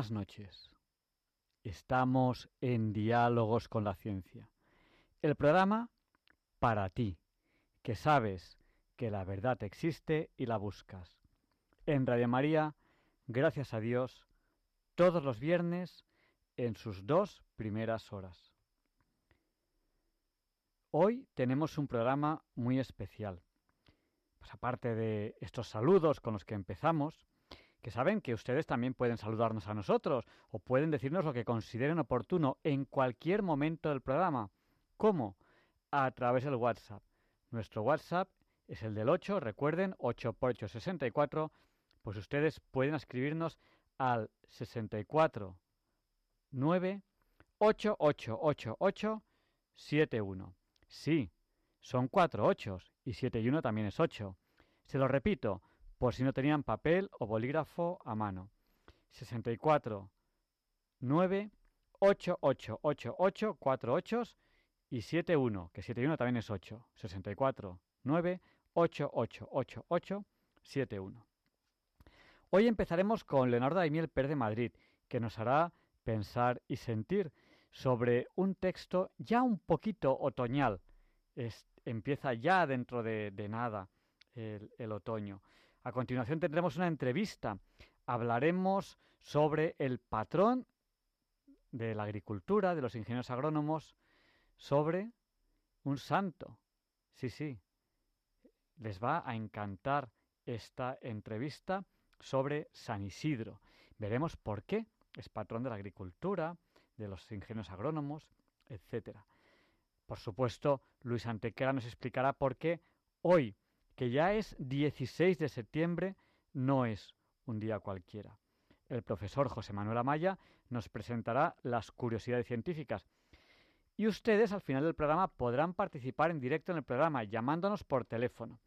Buenas noches. Estamos en Diálogos con la Ciencia. El programa para ti, que sabes que la verdad existe y la buscas. En Radio María, gracias a Dios, todos los viernes en sus dos primeras horas. Hoy tenemos un programa muy especial. Pues aparte de estos saludos con los que empezamos, que saben que ustedes también pueden saludarnos a nosotros o pueden decirnos lo que consideren oportuno en cualquier momento del programa. ¿Cómo? A través del WhatsApp. Nuestro WhatsApp es el del 8, recuerden, 8 por 8, 64. Pues ustedes pueden escribirnos al 64 9 8 8 8 8 7 1. Sí, son cuatro ochos y 7 y 1 también es 8. Se lo repito, por si no tenían papel o bolígrafo a mano. 64 9 8 8 8 8 4 8 y 7 1, que 7 1 también es 8. 64 9 8 8 8 8 7 1. Hoy empezaremos con Leonardo Daimiel Pérez de Madrid, que nos hará pensar y sentir sobre un texto ya un poquito otoñal. Empieza ya dentro de, nada el otoño. A continuación tendremos una entrevista. Hablaremos sobre el patrón de la agricultura, de los ingenieros agrónomos, sobre un santo. Sí, sí. Les va a encantar esta entrevista sobre San Isidro. Veremos por qué es patrón de la agricultura, de los ingenieros agrónomos, etc. Por supuesto, Luis Antequera nos explicará por qué hoy que ya es 16 de septiembre, no es un día cualquiera. El profesor José Manuel Amaya nos presentará las curiosidades científicas. Y ustedes al final del programa podrán participar en directo en el programa llamándonos por teléfono.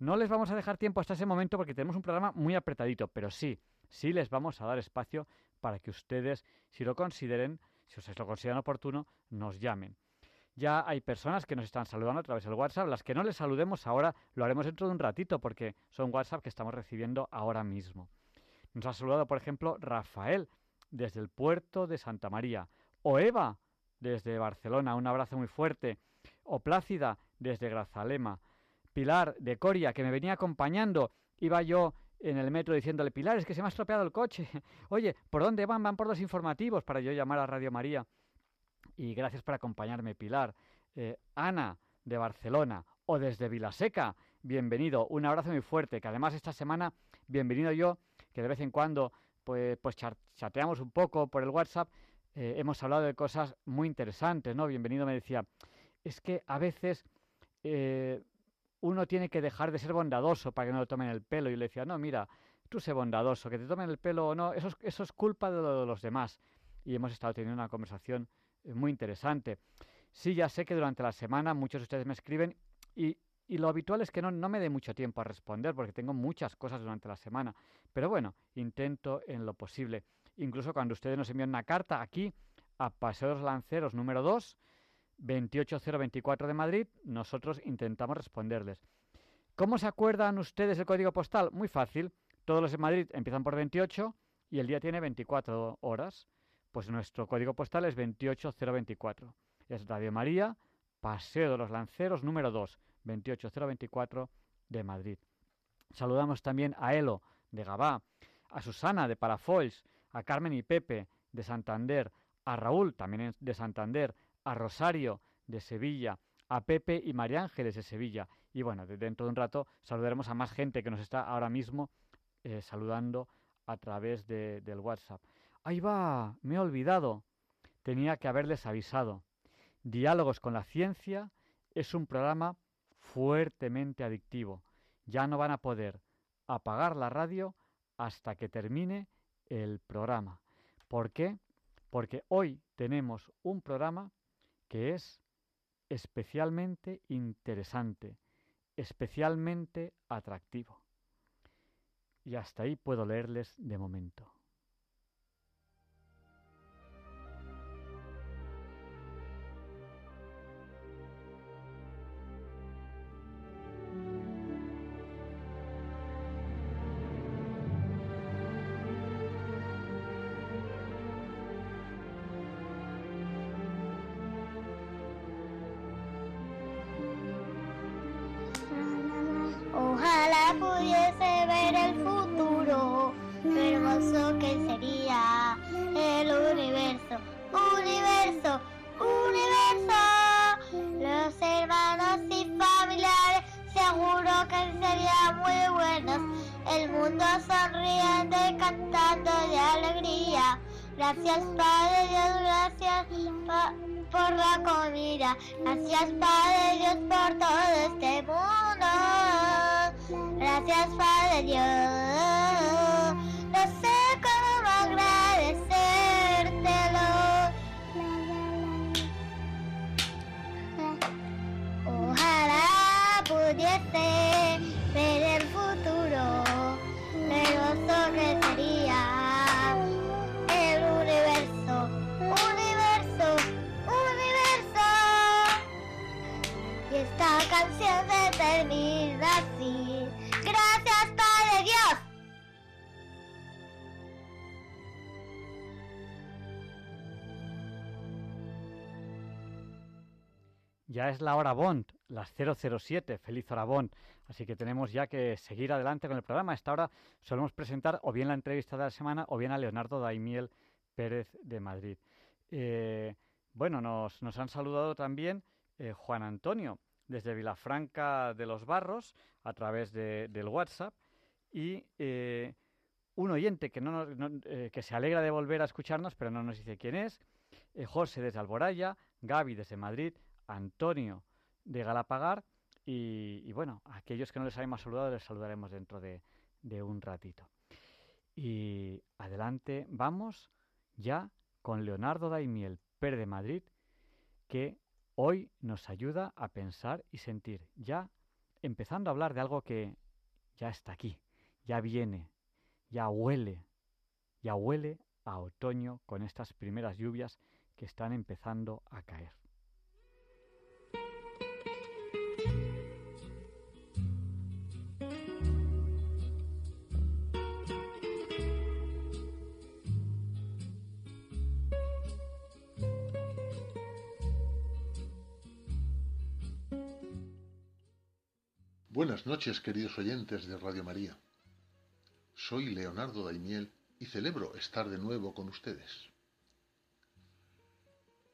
No les vamos a dejar tiempo hasta ese momento porque tenemos un programa muy apretadito, pero sí, sí les vamos a dar espacio para que ustedes, si lo consideren, si ustedes lo consideran oportuno, nos llamen. Ya hay personas que nos están saludando a través del WhatsApp. Las que no les saludemos ahora lo haremos dentro de un ratito porque son WhatsApp que estamos recibiendo ahora mismo. Nos ha saludado, por ejemplo, Rafael desde el puerto de Santa María. O Eva desde Barcelona. Un abrazo muy fuerte. O Plácida desde Grazalema. Pilar de Coria, que me venía acompañando. Iba yo en el metro diciéndole, Pilar, es que se me ha estropeado el coche. Oye, ¿por dónde van? Van por los informativos para yo llamar a Radio María. Y gracias por acompañarme, Pilar. Eh, Ana, de Barcelona, o desde Vilaseca, bienvenido. Un abrazo muy fuerte, que además esta semana, bienvenido yo, que de vez en cuando pues, pues chateamos un poco por el WhatsApp, eh, hemos hablado de cosas muy interesantes, ¿no? Bienvenido me decía, es que a veces eh, uno tiene que dejar de ser bondadoso para que no lo tomen el pelo. Y le decía, no, mira, tú sé bondadoso, que te tomen el pelo o no, eso es, eso es culpa de, de los demás. Y hemos estado teniendo una conversación muy interesante. Sí, ya sé que durante la semana muchos de ustedes me escriben y, lo habitual es que no, me dé mucho tiempo a responder porque tengo muchas cosas durante la semana. Pero bueno, intento en lo posible. Incluso cuando ustedes nos envían una carta aquí a Paseos Lanceros número 2, 28024 de Madrid, nosotros intentamos responderles. ¿Cómo se acuerdan ustedes el código postal? Muy fácil. Todos los en Madrid empiezan por 28 y el día tiene 24 horas. Pues nuestro código postal es 28024. Es Radio María, Paseo de los Lanceros número 2, 28024 de Madrid. Saludamos también a Elo de Gabá, a Susana de Parafols, a Carmen y Pepe de Santander, a Raúl también de Santander, a Rosario de Sevilla, a Pepe y María Ángeles de Sevilla. Y bueno, dentro de un rato saludaremos a más gente que nos está ahora mismo eh, saludando a través de, del WhatsApp. Ahí va, me he olvidado. Tenía que haberles avisado. Diálogos con la ciencia es un programa fuertemente adictivo. Ya no van a poder apagar la radio hasta que termine el programa. ¿Por qué? Porque hoy tenemos un programa que es especialmente interesante, especialmente atractivo. Y hasta ahí puedo leerles de momento. Es la hora Bond, las 007, feliz hora Bond. Así que tenemos ya que seguir adelante con el programa. A esta hora solemos presentar o bien la entrevista de la semana o bien a Leonardo Daimiel Pérez de Madrid. Eh, bueno, nos, nos, han saludado también eh, Juan Antonio, desde Vilafranca de los Barros a través de, del WhatsApp y eh, un oyente que, no, eh, que se alegra de volver a escucharnos, pero no nos dice quién es, José desde Alboraya, Gaby desde Madrid, Antonio de Galapagar y, y, bueno, aquellos que no les hayamos saludado les saludaremos dentro de, de un ratito. Y adelante, vamos ya con Leonardo Daimiel, Per de Madrid, que hoy nos ayuda a pensar y sentir, ya empezando a hablar de algo que ya está aquí, ya viene, ya huele, ya huele a otoño con estas primeras lluvias que están empezando a caer. Buenas noches, queridos oyentes de Radio María. Soy Leonardo Daimiel y celebro estar de nuevo con ustedes.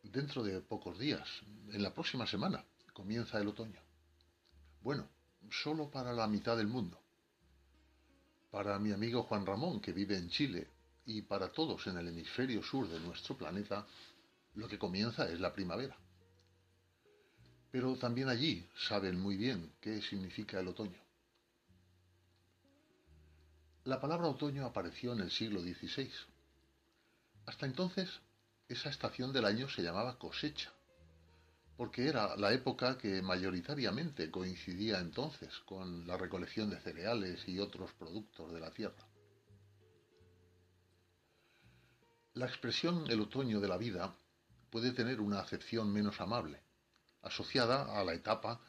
Dentro de pocos días, en la próxima semana, comienza el otoño. Bueno, solo para la mitad del mundo. Para mi amigo Juan Ramón, que vive en Chile, y para todos en el hemisferio sur de nuestro planeta, lo que comienza es la primavera. Pero también allí saben muy bien qué significa el otoño. La palabra otoño apareció en el siglo XVI. Hasta entonces, esa estación del año se llamaba cosecha, porque era la época que mayoritariamente coincidía entonces con la recolección de cereales y otros productos de la tierra. La expresión el otoño de la vida puede tener una acepción menos amable asociada a la etapa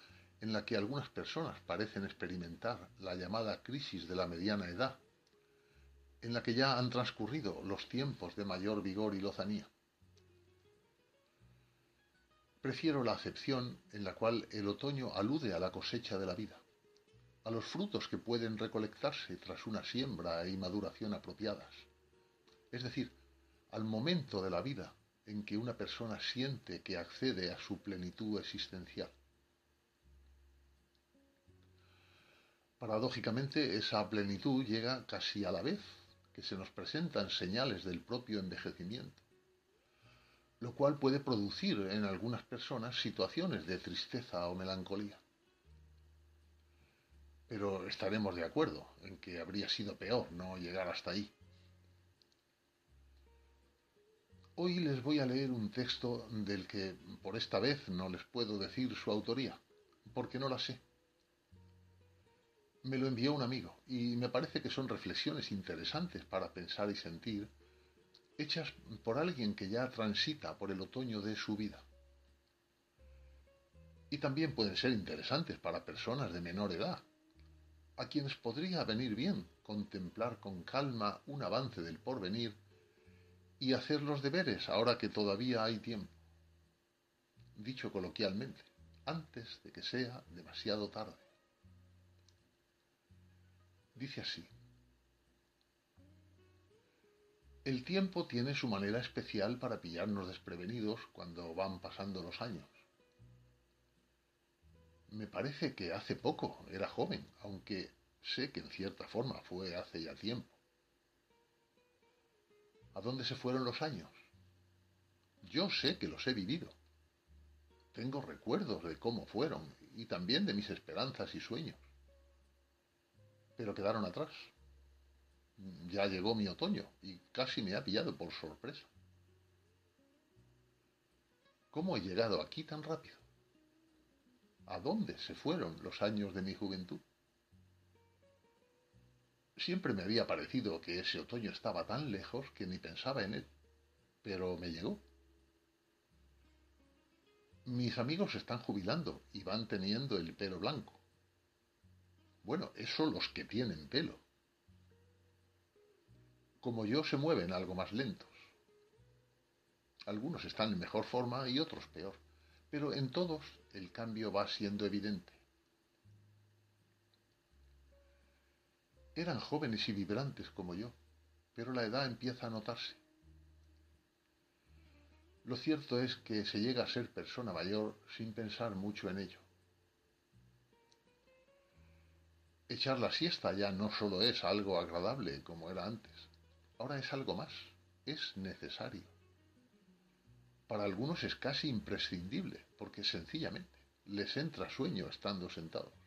en la que algunas personas parecen experimentar la llamada crisis de la mediana edad, en la que ya han transcurrido los tiempos de mayor vigor y lozanía. Prefiero la acepción en la cual el otoño alude a la cosecha de la vida, a los frutos que pueden recolectarse tras una siembra y maduración apropiadas, es decir, al momento de la vida en que una persona siente que accede a su plenitud existencial. Paradójicamente, esa plenitud llega casi a la vez que se nos presentan señales del propio envejecimiento, lo cual puede producir en algunas personas situaciones de tristeza o melancolía. Pero estaremos de acuerdo en que habría sido peor no llegar hasta ahí. Hoy les voy a leer un texto del que por esta vez no les puedo decir su autoría, porque no la sé. Me lo envió un amigo y me parece que son reflexiones interesantes para pensar y sentir, hechas por alguien que ya transita por el otoño de su vida. Y también pueden ser interesantes para personas de menor edad, a quienes podría venir bien contemplar con calma un avance del porvenir y hacer los deberes ahora que todavía hay tiempo. Dicho coloquialmente, antes de que sea demasiado tarde. Dice así. El tiempo tiene su manera especial para pillarnos desprevenidos cuando van pasando los años. Me parece que hace poco era joven, aunque sé que en cierta forma fue hace ya tiempo. ¿A dónde se fueron los años? Yo sé que los he vivido. Tengo recuerdos de cómo fueron y también de mis esperanzas y sueños. Pero quedaron atrás. Ya llegó mi otoño y casi me ha pillado por sorpresa. ¿Cómo he llegado aquí tan rápido? ¿A dónde se fueron los años de mi juventud? Siempre me había parecido que ese otoño estaba tan lejos que ni pensaba en él, pero me llegó. Mis amigos están jubilando y van teniendo el pelo blanco. Bueno, eso los que tienen pelo. Como yo se mueven algo más lentos. Algunos están en mejor forma y otros peor, pero en todos el cambio va siendo evidente. Eran jóvenes y vibrantes como yo, pero la edad empieza a notarse. Lo cierto es que se llega a ser persona mayor sin pensar mucho en ello. Echar la siesta ya no solo es algo agradable como era antes, ahora es algo más, es necesario. Para algunos es casi imprescindible, porque sencillamente les entra sueño estando sentados.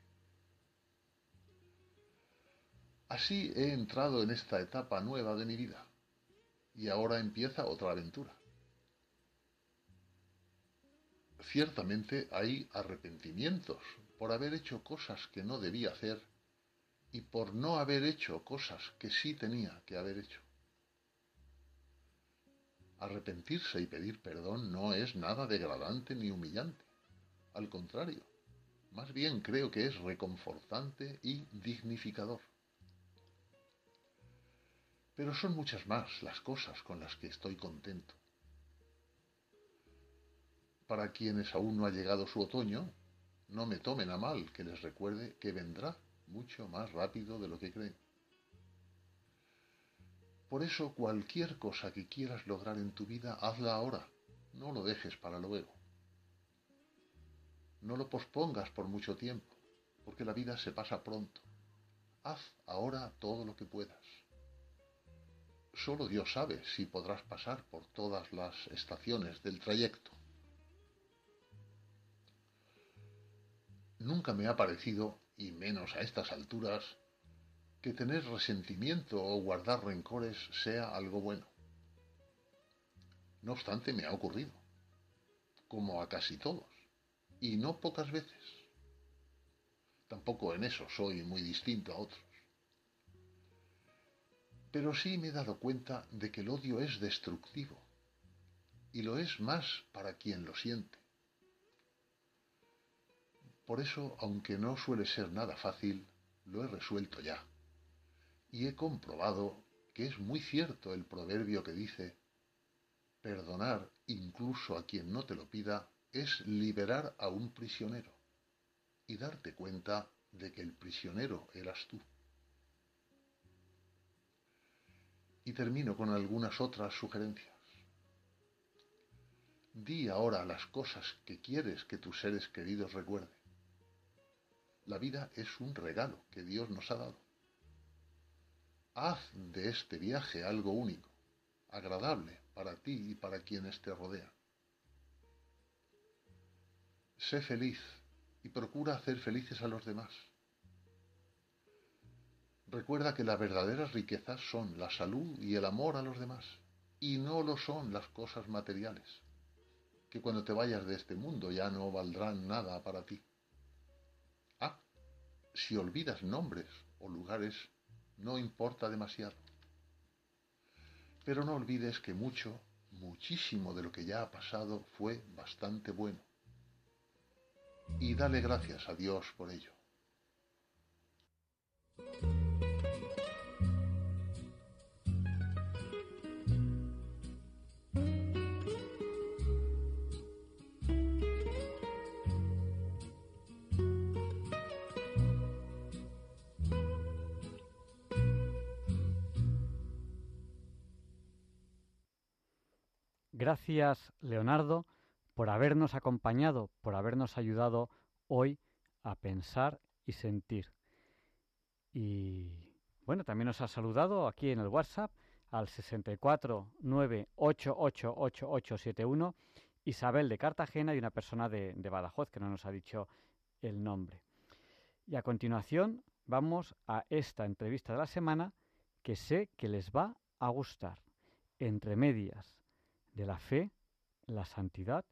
Así he entrado en esta etapa nueva de mi vida y ahora empieza otra aventura. Ciertamente hay arrepentimientos por haber hecho cosas que no debía hacer y por no haber hecho cosas que sí tenía que haber hecho. Arrepentirse y pedir perdón no es nada degradante ni humillante. Al contrario, más bien creo que es reconfortante y dignificador. Pero son muchas más las cosas con las que estoy contento. Para quienes aún no ha llegado su otoño, no me tomen a mal que les recuerde que vendrá mucho más rápido de lo que creen. Por eso cualquier cosa que quieras lograr en tu vida, hazla ahora, no lo dejes para luego. No lo pospongas por mucho tiempo, porque la vida se pasa pronto. Haz ahora todo lo que puedas. Solo Dios sabe si podrás pasar por todas las estaciones del trayecto. Nunca me ha parecido, y menos a estas alturas, que tener resentimiento o guardar rencores sea algo bueno. No obstante, me ha ocurrido, como a casi todos, y no pocas veces. Tampoco en eso soy muy distinto a otros. Pero sí me he dado cuenta de que el odio es destructivo y lo es más para quien lo siente. Por eso, aunque no suele ser nada fácil, lo he resuelto ya. Y he comprobado que es muy cierto el proverbio que dice, perdonar incluso a quien no te lo pida es liberar a un prisionero y darte cuenta de que el prisionero eras tú. Y termino con algunas otras sugerencias. Di ahora las cosas que quieres que tus seres queridos recuerden. La vida es un regalo que Dios nos ha dado. Haz de este viaje algo único, agradable para ti y para quienes te rodean. Sé feliz y procura hacer felices a los demás. Recuerda que las verdaderas riquezas son la salud y el amor a los demás, y no lo son las cosas materiales, que cuando te vayas de este mundo ya no valdrán nada para ti. Ah, si olvidas nombres o lugares, no importa demasiado. Pero no olvides que mucho, muchísimo de lo que ya ha pasado fue bastante bueno. Y dale gracias a Dios por ello. Gracias, Leonardo, por habernos acompañado, por habernos ayudado hoy a pensar y sentir. Y bueno, también nos ha saludado aquí en el WhatsApp al 649888871 Isabel de Cartagena y una persona de, de Badajoz que no nos ha dicho el nombre. Y a continuación vamos a esta entrevista de la semana que sé que les va a gustar. Entre medias de la fe, la santidad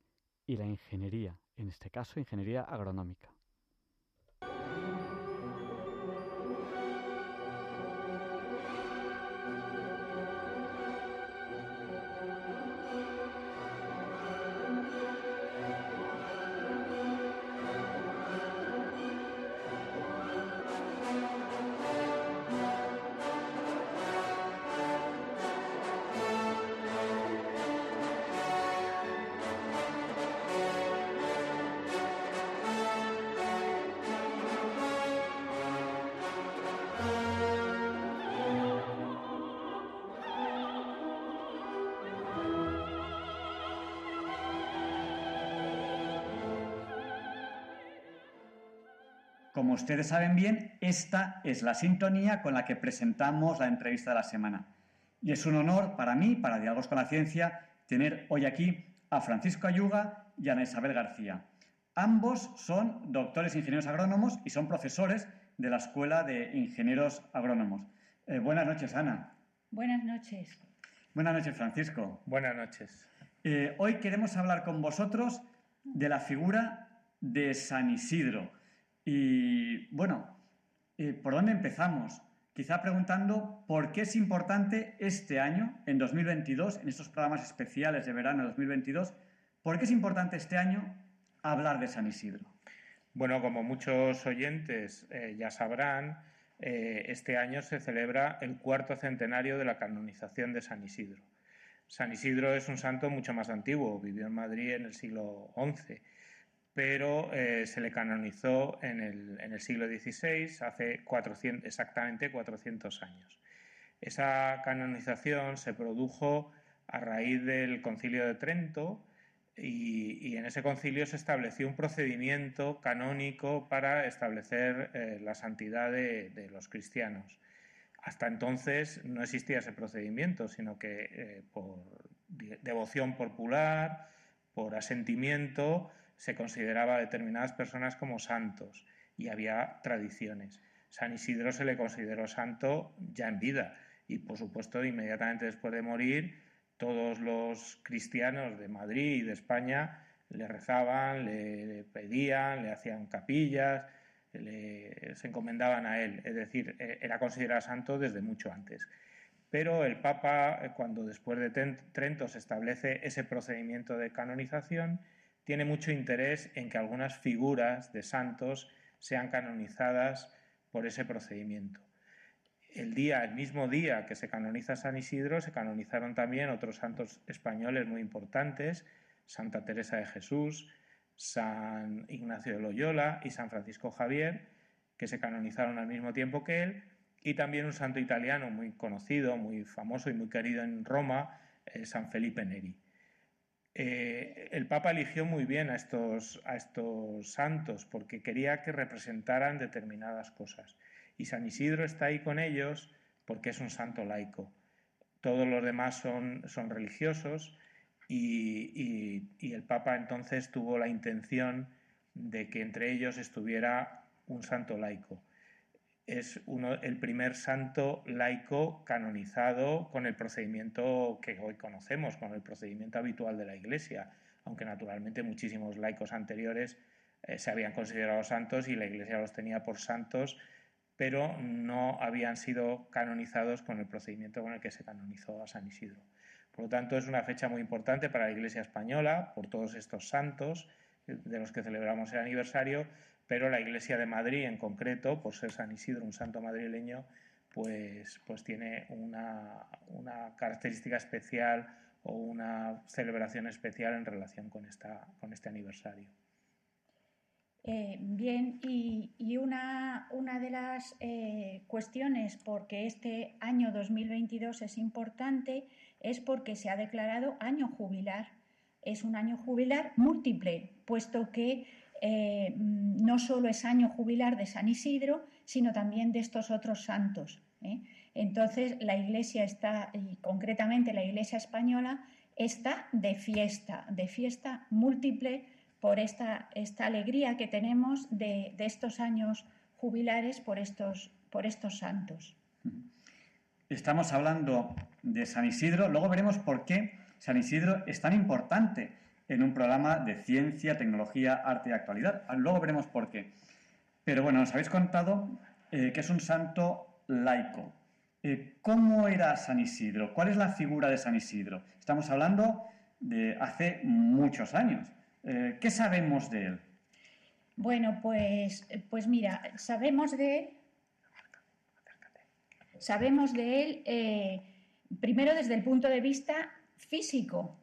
y la ingeniería, en este caso ingeniería agronómica. Ustedes saben bien, esta es la sintonía con la que presentamos la entrevista de la semana. Y es un honor para mí, para Diálogos con la Ciencia, tener hoy aquí a Francisco Ayuga y a Ana Isabel García. Ambos son doctores ingenieros agrónomos y son profesores de la Escuela de Ingenieros Agrónomos. Eh, buenas noches, Ana. Buenas noches. Buenas noches, Francisco. Buenas noches. Eh, hoy queremos hablar con vosotros de la figura de San Isidro. Y bueno, eh, ¿por dónde empezamos? Quizá preguntando por qué es importante este año, en 2022, en estos programas especiales de verano de 2022, ¿por qué es importante este año hablar de San Isidro? Bueno, como muchos oyentes eh, ya sabrán, eh, este año se celebra el cuarto centenario de la canonización de San Isidro. San Isidro es un santo mucho más antiguo, vivió en Madrid en el siglo XI pero eh, se le canonizó en el, siglo XVI, hace exactamente 400 años. Esa canonización se produjo a raíz del concilio de Trento y, en ese concilio se estableció un procedimiento canónico para establecer eh, la santidad de, los cristianos. Hasta entonces no existía ese procedimiento, sino que eh, por devoción popular, por asentimiento, se consideraba a determinadas personas como santos y había tradiciones. San Isidro se le consideró santo ya en vida y por supuesto inmediatamente después de morir todos los cristianos de Madrid y de España le rezaban, le, pedían, le hacían capillas, se encomendaban a él, es decir, e, era considerado santo desde mucho antes. Pero el Papa, eh, cuando después de Trento se establece ese procedimiento de canonización, tiene mucho interés en que algunas figuras de santos sean canonizadas por ese procedimiento. El día, el mismo día que se canoniza San Isidro, se canonizaron también otros santos españoles muy importantes, Santa Teresa de Jesús, San Ignacio de Loyola y San Francisco Javier, que se canonizaron al mismo tiempo que él, y también un santo italiano muy conocido, muy famoso y muy querido en Roma, eh, San Felipe Neri. Eh, el Papa eligió muy bien a estos, a estos santos porque quería que representaran determinadas cosas. Y San Isidro está ahí con ellos porque es un santo laico. Todos los demás son, son religiosos y, y el Papa entonces tuvo la intención de que entre ellos estuviera un santo laico. Es el primer santo laico canonizado con el procedimiento que hoy conocemos, con el procedimiento habitual de la Iglesia, aunque naturalmente muchísimos laicos anteriores eh, se habían considerado santos y la Iglesia los tenía por santos, pero no habían sido canonizados con el procedimiento con el que se canonizó a San Isidro. Por lo tanto, es una fecha muy importante para la Iglesia española, por todos estos santos eh, de los que celebramos el aniversario, pero la Iglesia de Madrid en concreto, por ser San Isidro un santo madrileño, pues, pues tiene una, una característica especial o una celebración especial en relación con, esta, con este aniversario. Eh, bien, y, una, una, de las eh, cuestiones porque este año 2022 es importante es porque se ha declarado año jubilar. Es un año jubilar múltiple, puesto que eh, no solo es año jubilar de San Isidro, sino también de estos otros santos. Entonces, la Iglesia está, y concretamente la Iglesia española, está de fiesta, de fiesta múltiple por esta, esta alegría que tenemos de, estos años jubilares por estos, por estos santos. Estamos hablando de San Isidro, luego veremos por qué San Isidro es tan importante en un programa de ciencia, tecnología, arte y actualidad. Luego veremos por qué. Pero bueno, nos habéis contado eh, que es un santo laico. Eh, ¿Cómo era San Isidro? ¿Cuál es la figura de San Isidro? Estamos hablando de hace muchos años. Eh, ¿Qué sabemos de él? Bueno, pues, pues mira, sabemos de él. Sabemos de él primero desde el punto de vista físico.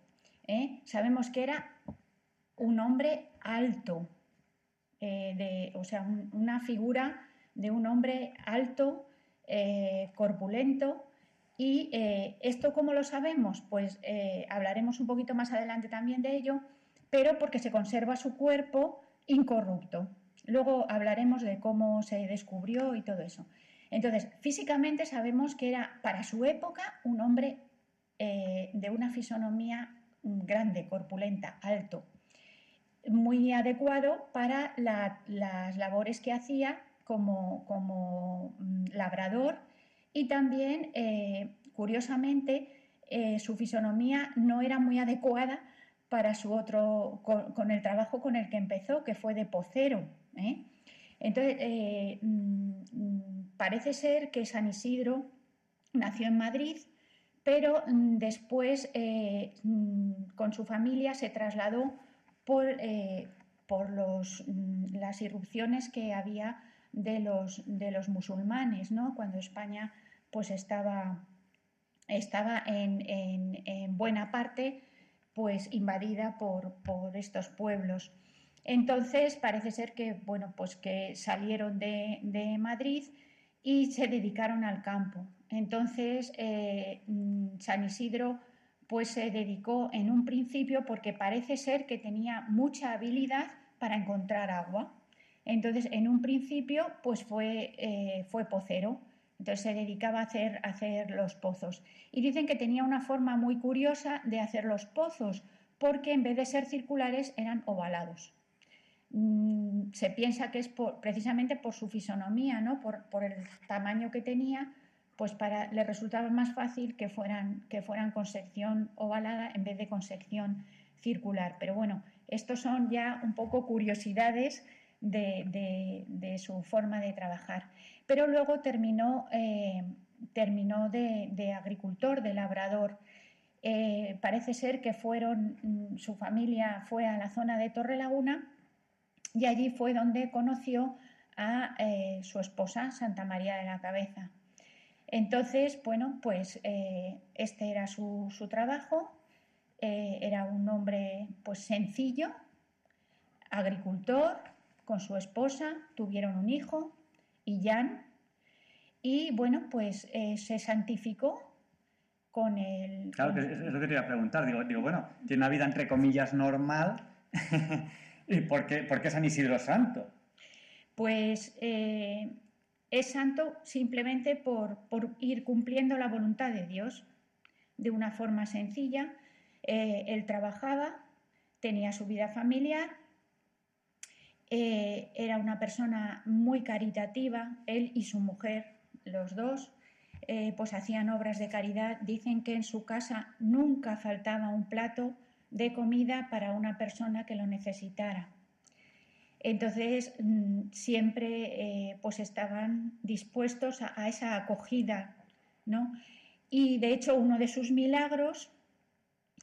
¿Eh? Sabemos que era un hombre alto, de, o sea, una figura de un hombre alto, corpulento, y esto, ¿cómo lo sabemos? Pues hablaremos un poquito más adelante también de ello, pero porque se conserva su cuerpo incorrupto. Luego hablaremos de cómo se descubrió y todo eso. Entonces, físicamente sabemos que era para su época un hombre eh, de una fisonomía grande, corpulenta, alto, muy adecuado para las labores que hacía como, mm, labrador y también, eh, curiosamente, eh, su fisonomía no era muy adecuada para su otro, con, el trabajo con el que empezó, que fue de pocero. ¿eh? Entonces, eh, mm, parece ser que San Isidro nació en Madrid, pero mm, después eh, mm, con su familia se trasladó por, por los, las irrupciones que había de los, de los musulmanes, ¿no? cuando España pues estaba, estaba en, en buena parte pues invadida por, estos pueblos. Entonces parece ser que, bueno, pues que salieron de, Madrid y se dedicaron al campo. Entonces eh, mm, San Isidro pues se dedicó en un principio porque parece ser que tenía mucha habilidad para encontrar agua. Entonces en un principio pues fue, eh, fue pocero entonces se dedicaba a hacer, hacer los pozos. Y dicen que tenía una forma muy curiosa de hacer los pozos, porque en vez de ser circulares eran ovalados. Mm, se piensa que es precisamente por su fisonomía, ¿no? por, el tamaño que tenía, pues para, le resultaba más fácil que fueran, que fueran con sección ovalada en vez de con sección circular. Pero bueno, estos son ya un poco curiosidades de, su forma de trabajar. Pero luego terminó, eh, terminó de, agricultor, de labrador. Eh, parece ser que fueron, mm, su familia fue a la zona de Torre Laguna y allí fue donde conoció a eh, su esposa, Santa María de la Cabeza. Entonces, bueno, pues este era su, su trabajo, era un hombre pues sencillo, agricultor, con su esposa, tuvieron un hijo, Jan, y bueno, pues eh, se santificó con el... Claro, es lo que quería preguntar, digo, digo, bueno, tiene una vida entre comillas normal, ¿y por qué, por qué San Isidro Santo? Pues eh, es santo simplemente por, ir cumpliendo la voluntad de Dios de una forma sencilla. Eh, él trabajaba, tenía su vida familiar eh, era una persona muy caritativa, él y su mujer, los dos, eh, pues hacían obras de caridad. Dicen que en su casa nunca faltaba un plato de comida para una persona que lo necesitara. Entonces, mm, siempre eh, pues estaban dispuestos a, esa acogida, ¿no? Y de hecho, uno de sus milagros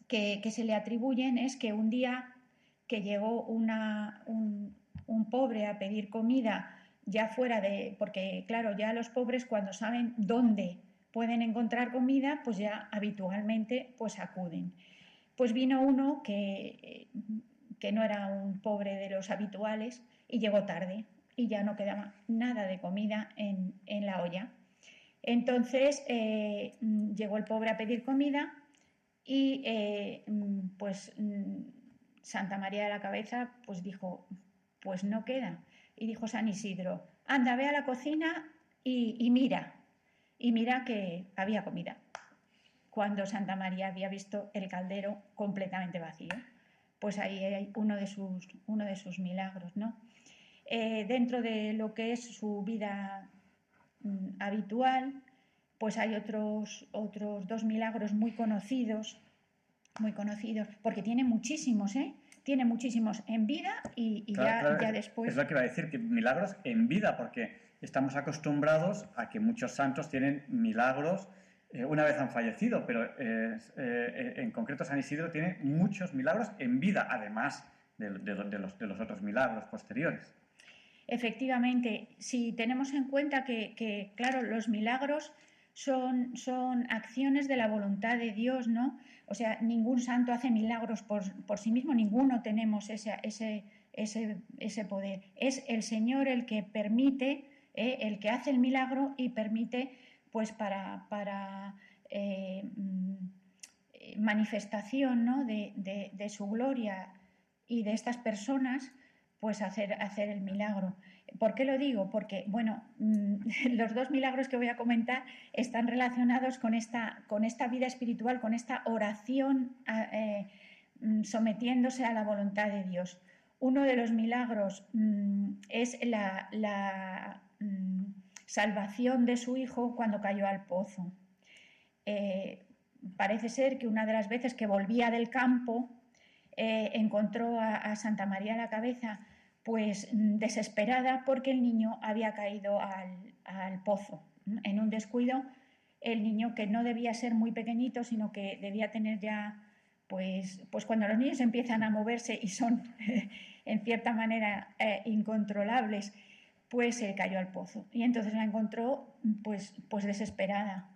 que, se le atribuyen es que un día que llegó una, un, un pobre a pedir comida ya fuera de, porque claro, ya los pobres cuando saben dónde pueden encontrar comida, pues ya habitualmente pues acuden. Pues vino uno que, que no era un pobre de los habituales y llegó tarde y ya no quedaba nada de comida en, la olla. Entonces eh, llegó el pobre a pedir comida y eh, pues Santa María de la Cabeza pues dijo, pues no queda. Y dijo San Isidro, anda, ve a la cocina y, mira. Y mira que había comida. Cuando Santa María había visto el caldero completamente vacío. Pues ahí hay uno de sus, uno de sus milagros, ¿no? Eh, dentro de lo que es su vida mm, habitual, pues hay otros, otros dos milagros muy conocidos, muy conocidos, porque tiene muchísimos, ¿eh? tiene muchísimos en vida y, ya, después... Es lo que iba a decir, que milagros en vida, porque estamos acostumbrados a que muchos santos tienen milagros eh, una vez han fallecido, pero eh, eh, en concreto San Isidro tiene muchos milagros en vida, además de, los, de los, otros milagros posteriores. Efectivamente, si tenemos en cuenta que, claro, los milagros son, acciones de la voluntad de Dios, ¿no? O sea, ningún santo hace milagros por, sí mismo, ninguno tenemos ese, poder. Es el Señor el que permite, el que hace el milagro y permite, pues, para, para eh, mm, manifestación ¿no? de, de, su gloria y de estas personas, pues hacer, hacer el milagro. ¿Por qué lo digo? Porque, bueno, mm, los dos milagros que voy a comentar están relacionados con esta, con esta vida espiritual, con esta oración eh, mm, sometiéndose a la voluntad de Dios. Uno de los milagros es la, salvación de su hijo cuando cayó al pozo. Eh, parece ser que una de las veces que volvía del campo eh, encontró a, Santa María la cabeza pues desesperada porque el niño había caído al, pozo. En un descuido, el niño que no debía ser muy pequeñito, sino que debía tener ya, pues, pues cuando los niños empiezan a moverse y son en cierta manera eh, incontrolables, pues se cayó al pozo. Y entonces la encontró pues, pues desesperada.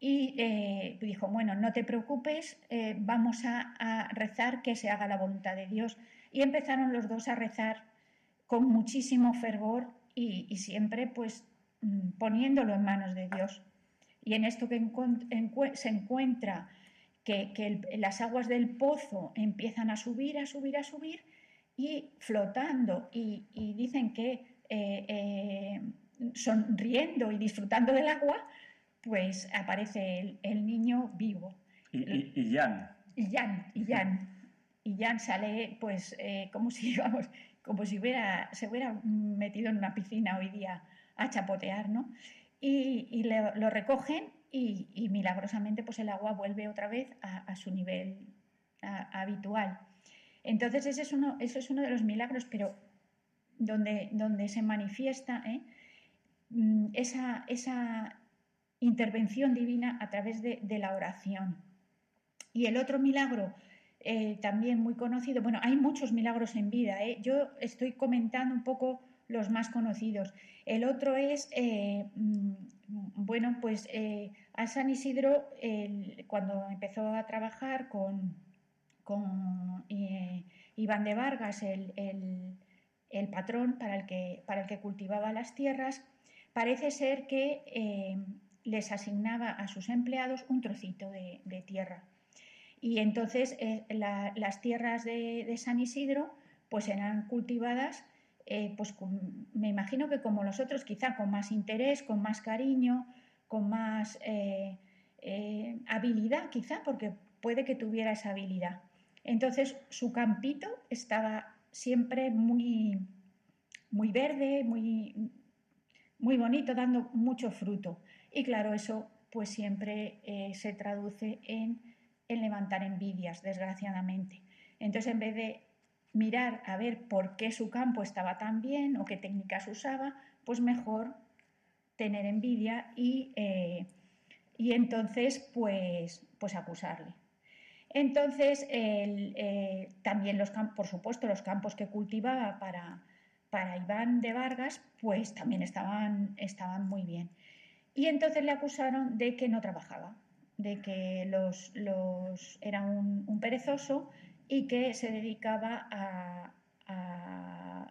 Y eh, dijo, bueno, no te preocupes, eh, vamos a, a rezar que se haga la voluntad de Dios. Y empezaron los dos a rezar con muchísimo fervor y, siempre pues mm, poniéndolo en manos de Dios. Y en esto que se encuentra que, las aguas del pozo empiezan a subir, a subir, a subir y flotando y, dicen que eh, eh, sonriendo y disfrutando del agua, pues aparece el, niño vivo. Y, y, Jan. Y Jan, y Jan. Y Jan sale pues eh, como si, vamos, como si hubiera, se hubiera metido en una piscina hoy día a chapotear, ¿no? Y, lo recogen y, milagrosamente pues el agua vuelve otra vez a, su nivel habitual. Entonces ese es uno, eso es uno de los milagros, pero donde, donde se manifiesta ¿eh? mm, esa, esa, intervención divina a través de, la oración. Y el otro milagro eh, también muy conocido. Bueno, hay muchos milagros en vida. ¿eh? Yo estoy comentando un poco los más conocidos. El otro es, mm, bueno, pues a San Isidro, cuando empezó a trabajar con, con Iván de Vargas, el, patrón para el, que, para el que cultivaba las tierras, parece ser que les asignaba a sus empleados un trocito de tierra. Y entonces eh, las tierras de, San Isidro pues eran cultivadas, eh, pues me imagino que como los otros, quizá con más interés, con más cariño, con más eh, habilidad, quizá, porque puede que tuviera esa habilidad. Entonces su campito estaba siempre muy, muy verde, muy, muy bonito, dando mucho fruto. Y claro, eso pues siempre eh, se traduce en, en levantar envidias, desgraciadamente. Entonces, en vez de mirar a ver por qué su campo estaba tan bien o qué técnicas usaba, pues mejor tener envidia y, eh, y entonces pues, pues acusarle. Entonces, eh, también los campos, por supuesto, los campos que cultivaba para, para Iván de Vargas, pues también estaban, estaban muy bien. Y entonces le acusaron de que no trabajaba, de que los, los era un, perezoso y que se dedicaba a,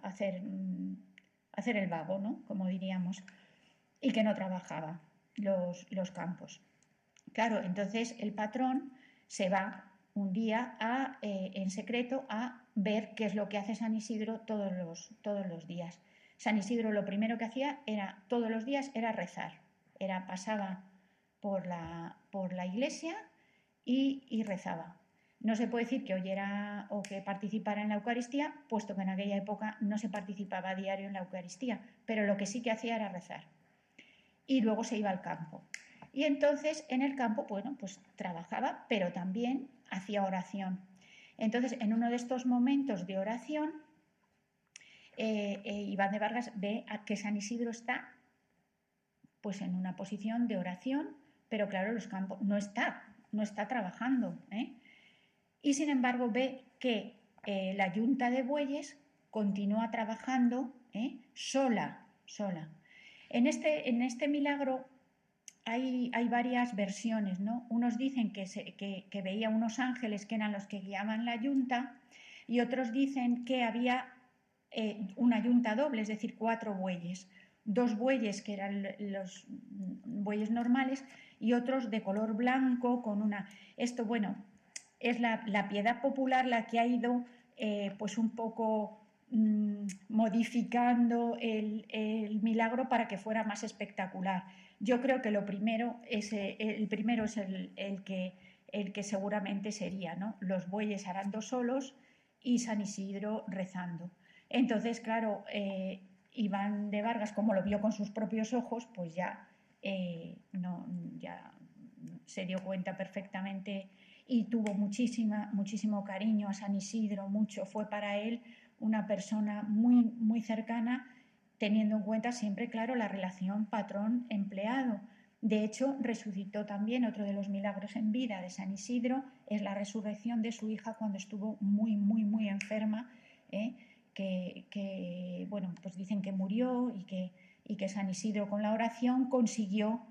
hacer, mm, hacer, el vago, ¿no? como diríamos, y que no trabajaba los, los campos. Claro, entonces el patrón se va un día a, eh, en secreto a ver qué es lo que hace San Isidro todos los, todos los días. San Isidro lo primero que hacía era todos los días era rezar, era pasaba por la, por la iglesia y, y rezaba. No se puede decir que oyera o que participara en la Eucaristía, puesto que en aquella época no se participaba a diario en la Eucaristía, pero lo que sí que hacía era rezar. Y luego se iba al campo. Y entonces en el campo, bueno, pues trabajaba, pero también hacía oración. Entonces, en uno de estos momentos de oración, eh, eh, Iván de Vargas ve a que San Isidro está pues en una posición de oración, pero claro, los campos no está, no está trabajando. ¿eh? y sin embargo ve que la yunta de bueyes continúa trabajando sola, sola. En este, en este milagro hay, varias versiones, ¿no? Unos dicen que, que, veía unos ángeles que eran los que guiaban la yunta y otros dicen que había eh, una yunta doble, es decir, cuatro bueyes. Dos bueyes que eran los bueyes normales y otros de color blanco con una... Esto, bueno, es la, piedad popular la que ha ido eh, pues un poco mm, modificando el, milagro para que fuera más espectacular. Yo creo que lo primero es, eh, el primero es el, que, el que seguramente sería, ¿no? Los bueyes arando solos y San Isidro rezando. Entonces, claro, eh, Iván de Vargas, como lo vio con sus propios ojos, pues ya, no, ya se dio cuenta perfectamente y tuvo muchísima, muchísimo cariño a San Isidro, mucho. Fue para él una persona muy, muy cercana, teniendo en cuenta siempre, claro, la relación patrón-empleado. De hecho, resucitó también otro de los milagros en vida de San Isidro, es la resurrección de su hija cuando estuvo muy, muy, muy enferma, ¿eh? que, bueno, pues dicen que murió y que, y que San Isidro con la oración consiguió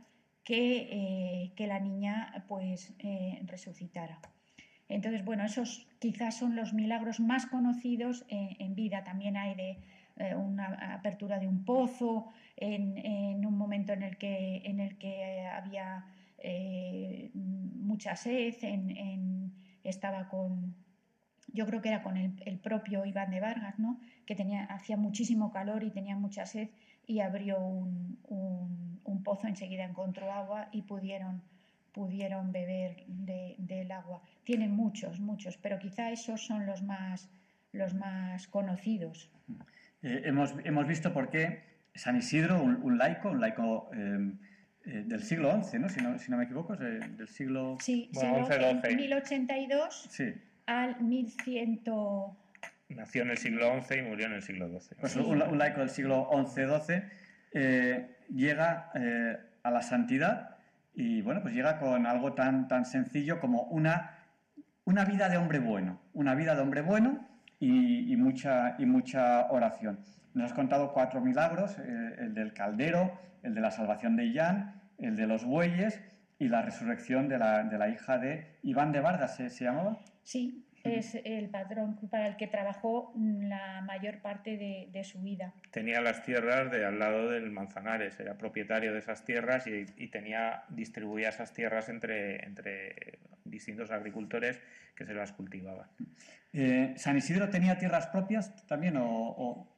eh, que, la niña pues eh, resucitara. Entonces, bueno, esos quizás son los milagros más conocidos en, vida. También hay de eh, una apertura de un pozo, en, un momento en el que, en el que había mucha sed, en, estaba con, yo creo que era con el, el, propio Iván de Vargas, ¿no? que tenía, hacía muchísimo calor y tenía mucha sed y abrió un, un, pozo, enseguida encontró agua y pudieron, pudieron beber del agua. Tienen muchos, muchos, pero quizá esos son los más, los más conocidos. Eh, hemos, hemos, visto por qué San Isidro, un, laico, un laico em, eh, del siglo XI, ¿no? Si, ¿no? si no me equivoco, del siglo... Sí, bueno, siglo, 1082 sí. al 1100... Nació en el siglo XI y murió en el siglo XII. Pues un, laico del siglo XI-XII eh, llega eh, a la santidad y bueno, pues llega con algo tan, tan sencillo como una, una vida de hombre bueno, una vida de hombre bueno y, mucha, y mucha oración. Nos has contado cuatro milagros, eh, el del caldero, el de la salvación de Illán, el de los bueyes y la resurrección de la, de la hija de Iván de Vargas, ¿se, ¿se llamaba? Sí, es el patrón para el que trabajó la mayor parte de, su vida. Tenía las tierras de al lado del Manzanares, era propietario de esas tierras y, tenía distribuía esas tierras entre, entre distintos agricultores que se las cultivaban. Eh, ¿San Isidro tenía tierras propias también o,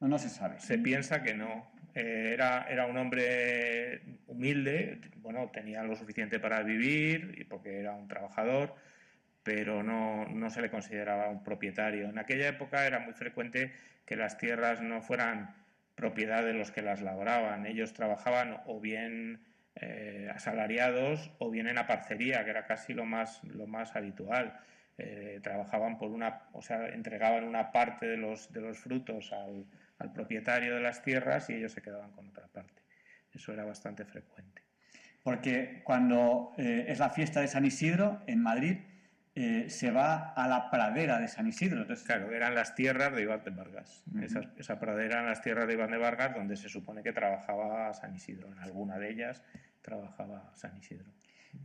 no se sabe? Se piensa que no. Eh, era, era un hombre humilde, bueno, tenía lo suficiente para vivir porque era un trabajador pero no, no se le consideraba un propietario. En aquella época era muy frecuente que las tierras no fueran propiedad de los que las labraban. Ellos trabajaban o bien eh, asalariados o bien en aparcería, que era casi lo más, lo más habitual. Eh, trabajaban por una, o sea, entregaban una parte de los, de los frutos al, al propietario de las tierras y ellos se quedaban con otra parte. Eso era bastante frecuente. Porque cuando eh, es la fiesta de San Isidro en Madrid, eh, se va a la pradera de San Isidro. Entonces, claro, eran las tierras de Iván de Vargas. esa, esa, pradera eran las tierras de Iván de Vargas donde se supone que trabajaba San Isidro. En alguna de ellas trabajaba San Isidro.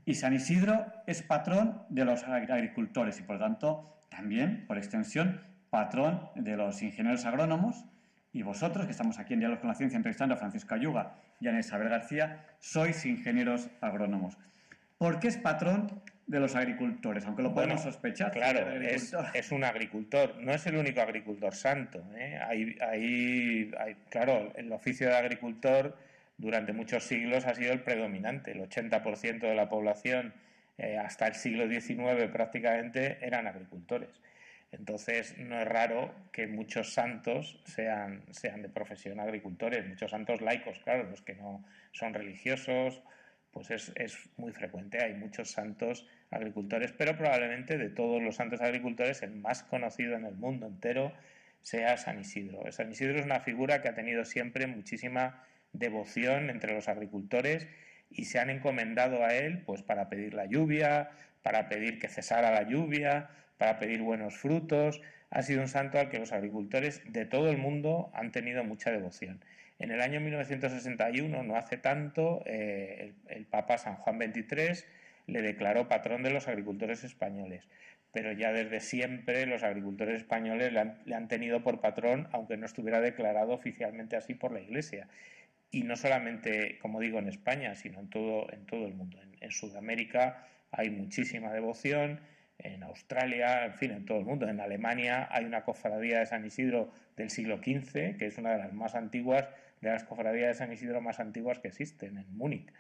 Y San Isidro es patrón de los agricultores y, por lo tanto, también, por extensión, patrón de los ingenieros agrónomos. Y vosotros, que estamos aquí en Diálogo con la Ciencia entrevistando a Francisco Ayuga y a Isabel García, sois ingenieros agrónomos. ¿Por qué es patrón de los agricultores, aunque lo podemos bueno, sospechar. Claro, es, es, un agricultor, no es el único agricultor santo. ¿eh? Hay, hay, hay, claro, el oficio de agricultor durante muchos siglos ha sido el predominante. El 80% de la población eh, hasta el siglo XIX prácticamente eran agricultores. Entonces no es raro que muchos santos sean, sean de profesión agricultores, muchos santos laicos, claro, los que no son religiosos pues es, es, muy frecuente. Hay muchos santos agricultores, pero probablemente de todos los santos agricultores el más conocido en el mundo entero sea San Isidro. San Isidro es una figura que ha tenido siempre muchísima devoción entre los agricultores y se han encomendado a él pues para pedir la lluvia, para pedir que cesara la lluvia, para pedir buenos frutos. Ha sido un santo al que los agricultores de todo el mundo han tenido mucha devoción. En el año 1961, no hace tanto, eh, el, Papa San Juan XXIII le declaró patrón de los agricultores españoles. Pero ya desde siempre los agricultores españoles le han, le han, tenido por patrón, aunque no estuviera declarado oficialmente así por la Iglesia. Y no solamente, como digo, en España, sino en todo, en todo el mundo. En, en Sudamérica hay muchísima devoción, en Australia, en fin, en todo el mundo. En Alemania hay una cofradía de San Isidro del siglo XV, que es una de las más antiguas de las cofradías de San Isidro más antiguas que existen, en Múnich.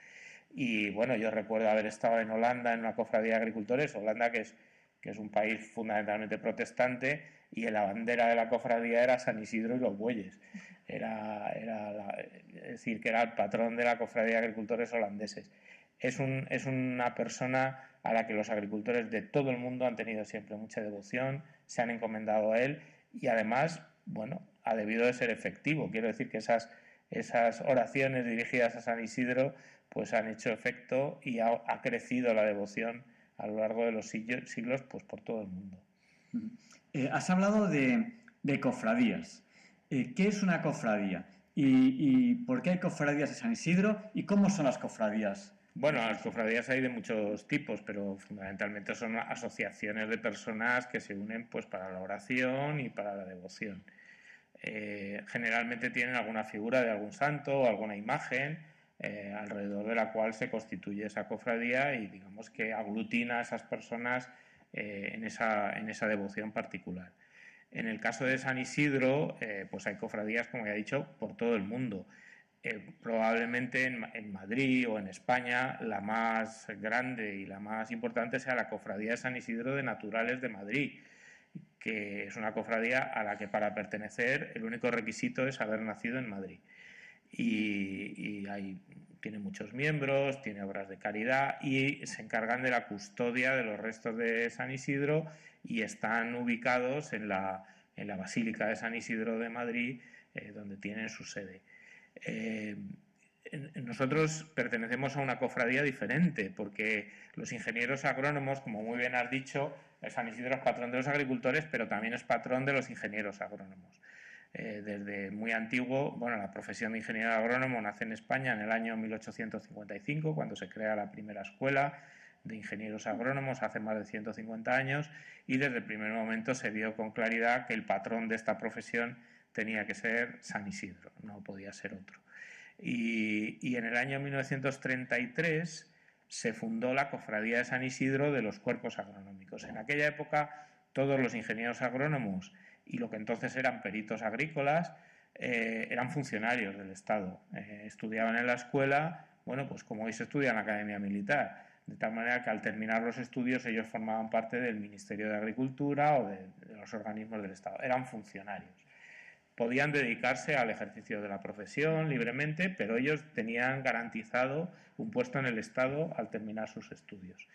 Y bueno, yo recuerdo haber estado en Holanda en una cofradía de agricultores, Holanda que es, que es un país fundamentalmente protestante, y en la bandera de la cofradía era San Isidro y los bueyes. Era, era es decir, que era el patrón de la cofradía de agricultores holandeses. Es, un, es una persona a la que los agricultores de todo el mundo han tenido siempre mucha devoción, se han encomendado a él y además, bueno, ha debido de ser efectivo. Quiero decir que esas esas oraciones dirigidas a San Isidro pues han hecho efecto y ha, ha crecido la devoción a lo largo de los siglos pues por todo el mundo. Eh, has hablado de, de cofradías. Eh, ¿Qué es una cofradía? ¿Y, ¿Y, por qué hay cofradías de San Isidro? ¿Y cómo son las cofradías? Bueno, las cofradías hay de muchos tipos, pero fundamentalmente son asociaciones de personas que se unen pues para la oración y para la devoción. Eh, generalmente tienen alguna figura de algún santo o alguna imagen eh, alrededor de la cual se constituye esa cofradía y digamos que aglutina a esas personas eh, en, esa, en, esa, devoción particular. En el caso de San Isidro, pues hay cofradías, como ya he dicho, por todo el mundo. probablemente en, en Madrid o en España la más grande y la más importante sea la cofradía de San Isidro de Naturales de Madrid, que es una cofradía a la que para pertenecer el único requisito es haber nacido en Madrid. Y, y hay, tiene muchos miembros, tiene obras de caridad y se encargan de la custodia de los restos de San Isidro y están ubicados en la, en la Basílica de San Isidro de Madrid, eh, donde tienen su sede. Eh, nosotros pertenecemos a una cofradía diferente, porque los ingenieros agrónomos, como muy bien has dicho, San Isidro es patrón de los agricultores, pero también es patrón de los ingenieros agrónomos. Eh, desde muy antiguo, bueno, la profesión de ingeniero agrónomo nace en España en el año 1855, cuando se crea la primera escuela de ingenieros agrónomos hace más de 150 años, y desde el primer momento se vio con claridad que el patrón de esta profesión tenía que ser San Isidro, no podía ser otro. Y, y en el año 1933 se fundó la Cofradía de San Isidro de los Cuerpos Agronómicos. En aquella época todos los ingenieros agrónomos y lo que entonces eran peritos agrícolas eh, eran funcionarios del Estado. Eh, estudiaban en la escuela, bueno, pues como hoy se estudia en la Academia Militar, de tal manera que al terminar los estudios ellos formaban parte del Ministerio de Agricultura o de, los organismos del Estado, eran funcionarios. Podían dedicarse al ejercicio de la profesión libremente, pero ellos tenían garantizado un puesto en el Estado al terminar sus estudios.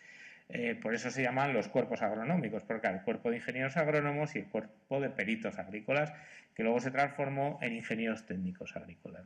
Eh, por eso se llaman los cuerpos agronómicos, porque el cuerpo de ingenieros agrónomos y el cuerpo de peritos agrícolas, que luego se transformó en ingenieros técnicos agrícolas.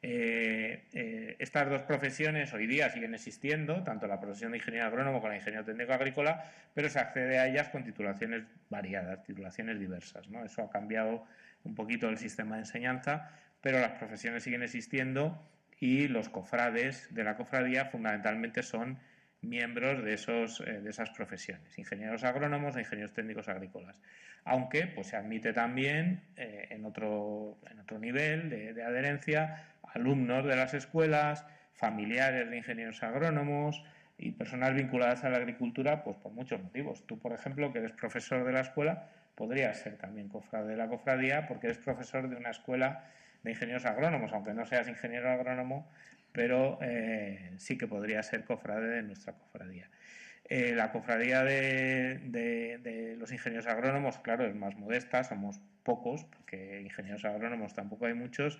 Eh, eh, estas dos profesiones hoy día siguen existiendo, tanto la profesión de ingeniero agrónomo como la de ingeniero técnico agrícola, pero se accede a ellas con titulaciones variadas, titulaciones diversas. Eso ha cambiado un poquito el sistema de enseñanza, pero las profesiones siguen existiendo y los cofrades de la cofradía fundamentalmente son miembros de, esos, eh, de esas profesiones, ingenieros agrónomos e ingenieros técnicos agrícolas. Aunque pues, se admite también eh, en, otro, en otro nivel de, adherencia alumnos de las escuelas, familiares de ingenieros agrónomos y personas vinculadas a la agricultura pues, por muchos motivos. Tú, por ejemplo, que eres profesor de la escuela, podrías ser también cofrade de la cofradía porque eres profesor de una escuela de ingenieros agrónomos, aunque no seas ingeniero agrónomo, pero eh, sí que podría ser cofrade de nuestra cofradía. Eh, la cofradía de, los ingenieros agrónomos, claro, es más modesta, somos pocos, porque ingenieros agrónomos tampoco hay muchos,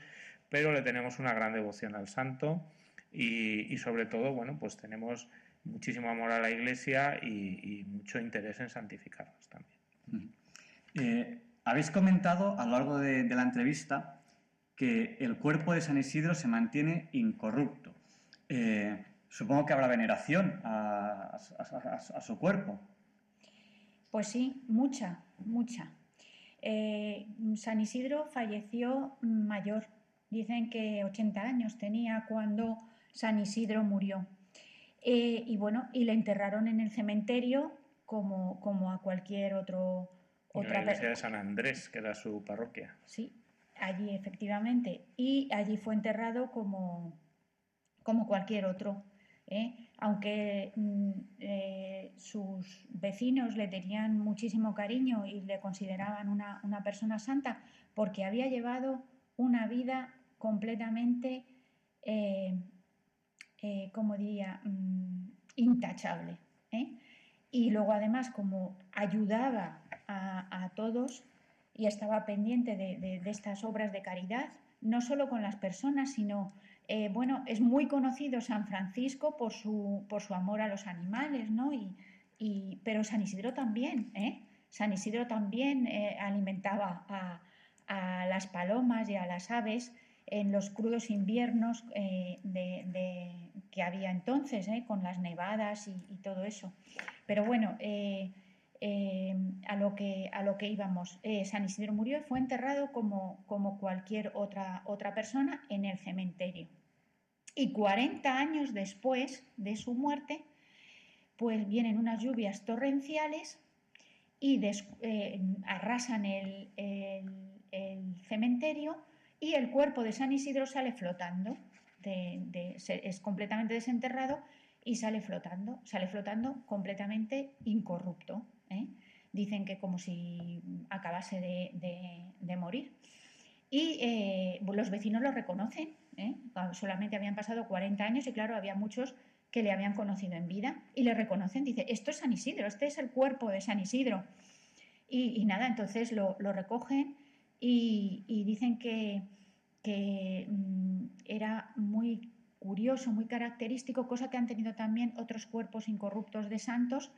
pero le tenemos una gran devoción al santo y, sobre todo, bueno, pues tenemos muchísimo amor a la iglesia y, mucho interés en santificarnos también. Eh, habéis comentado a lo largo de la entrevista que el cuerpo de San Isidro se mantiene incorrupto. Eh, supongo que habrá veneración a, su cuerpo. Pues sí, mucha, mucha. Eh, San Isidro falleció mayor. Dicen que 80 años tenía cuando San Isidro murió. Y bueno, y le enterraron en el cementerio como, como a cualquier otro. Otra la iglesia de San Andrés, que era su parroquia. Sí, allí efectivamente, y allí fue enterrado como, como cualquier otro. ¿eh? Aunque mm, eh, sus vecinos le tenían muchísimo cariño y le consideraban una, persona santa, porque había llevado una vida completamente, eh, como diría, mm, intachable. Y luego además, como ayudaba a, todos, y estaba pendiente de, estas obras de caridad, no solo con las personas, sino, eh, bueno, es muy conocido San Francisco por su, por su amor a los animales, ¿no? Y, pero San Isidro también, ¿eh? San Isidro también eh, alimentaba a, las palomas y a las aves en los crudos inviernos de, que había entonces, con las nevadas y, y, todo eso. Pero bueno, eh, a, lo que, a lo que íbamos. Eh, San Isidro murió y fue enterrado como, como cualquier otra, otra persona en el cementerio. Y 40 años después de su muerte, pues vienen unas lluvias torrenciales y eh, arrasan el, cementerio y el cuerpo de San Isidro sale flotando, es completamente desenterrado y sale flotando, sale flotando completamente incorrupto. ¿Eh? Dicen que como si acabase de, morir. Y eh, los vecinos lo reconocen. ¿eh? Solamente habían pasado 40 años y claro, había muchos que le habían conocido en vida y le reconocen. Dice, esto es San Isidro, este es el cuerpo de San Isidro. Y, nada, entonces lo, recogen y, dicen que, mm, era muy curioso, muy característico, cosa que han tenido también otros cuerpos incorruptos de santos,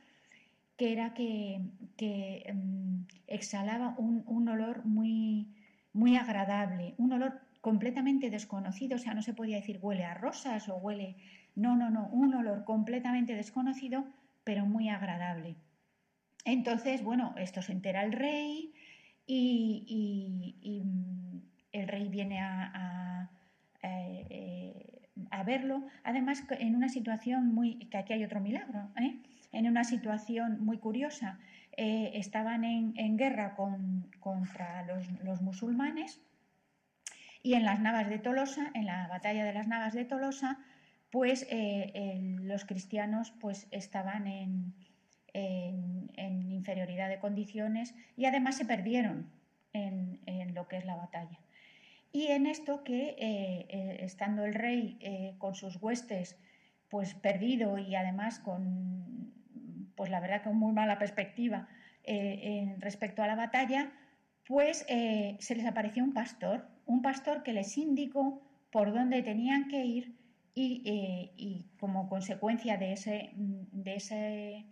que era que, em, exhalaba un, olor muy, muy agradable, un olor completamente desconocido, o sea, no se podía decir huele a rosas o huele, no, no, no, un olor completamente desconocido, pero muy agradable. Entonces, bueno, esto se entera el rey y, mm, el rey viene a, eh, a, verlo, además en una situación muy, que aquí hay otro milagro, ¿eh? En una situación muy curiosa. Eh, estaban en, guerra contra los, musulmanes y en las Navas de Tolosa, en la batalla de las Navas de Tolosa, pues eh, los cristianos pues estaban en, inferioridad de condiciones y además se perdieron en, lo que es la batalla. Y en esto que, eh, estando el rey con sus huestes pues perdido y además con, pues la verdad con muy mala perspectiva eh, respecto a la batalla, pues eh, se les apareció un pastor, un pastor que les indicó por dónde tenían que ir y, eh, como consecuencia de ese, de ese,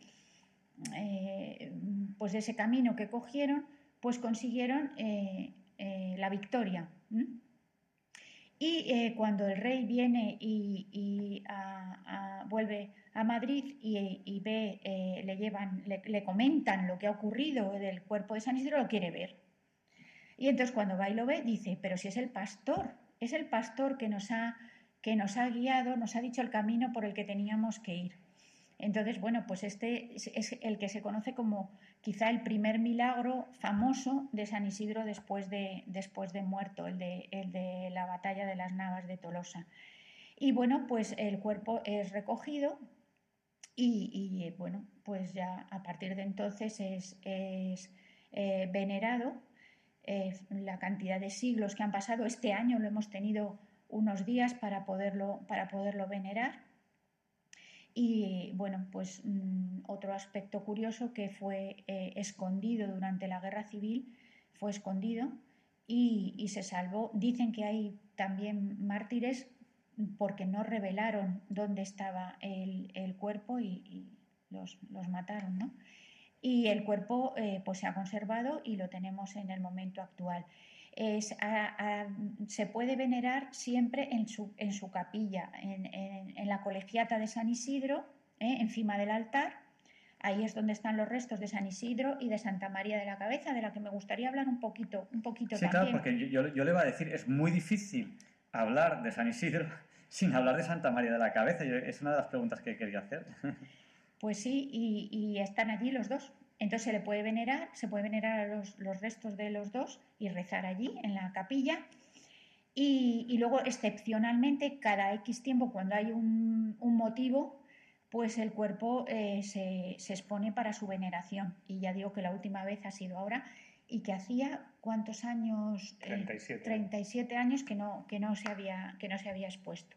pues de ese camino que cogieron, pues consiguieron la victoria. Y cuando el rey viene y, vuelve a Madrid y, ve, le llevan, le, comentan lo que ha ocurrido del cuerpo de San Isidro, lo quiere ver. Y entonces cuando va y lo ve, dice, pero si es el pastor, es el pastor que nos ha, que nos ha guiado, nos ha dicho el camino por el que teníamos que ir. Entonces, bueno, pues este es el que se conoce como quizá el primer milagro famoso de San Isidro después de, después de muerto, el de, el de la batalla de las Navas de Tolosa. Y bueno, pues el cuerpo es recogido y, bueno, pues ya a partir de entonces es, eh, venerado eh, la cantidad de siglos que han pasado. Este año lo hemos tenido unos días para poderlo, para poderlo venerar. Y bueno, pues mm, otro aspecto curioso que fue eh, escondido durante la guerra civil, fue escondido y, se salvó. Dicen que hay también mártires porque no revelaron dónde estaba el, cuerpo y, los, los, mataron, ¿no? y el cuerpo eh, pues se ha conservado y lo tenemos en el momento actual. se puede venerar siempre en su, en su capilla, en, la colegiata de San Isidro, ¿eh? encima del altar. Ahí es donde están los restos de San Isidro y de Santa María de la Cabeza, de la que me gustaría hablar un poquito, un poquito sí, claro, porque yo, yo, le iba a decir, es muy difícil hablar de San Isidro sin hablar de Santa María de la Cabeza. Es una de las preguntas que quería hacer. Pues sí, y, están allí los dos. Entonces se le puede venerar, se puede venerar a los, restos de los dos y rezar allí en la capilla. Y, luego, excepcionalmente, cada X tiempo, cuando hay un, motivo, pues el cuerpo eh, se, expone para su veneración. Y ya digo que la última vez ha sido ahora y que hacía cuántos años 37, 37 años que no, que, no se había, que no se había expuesto.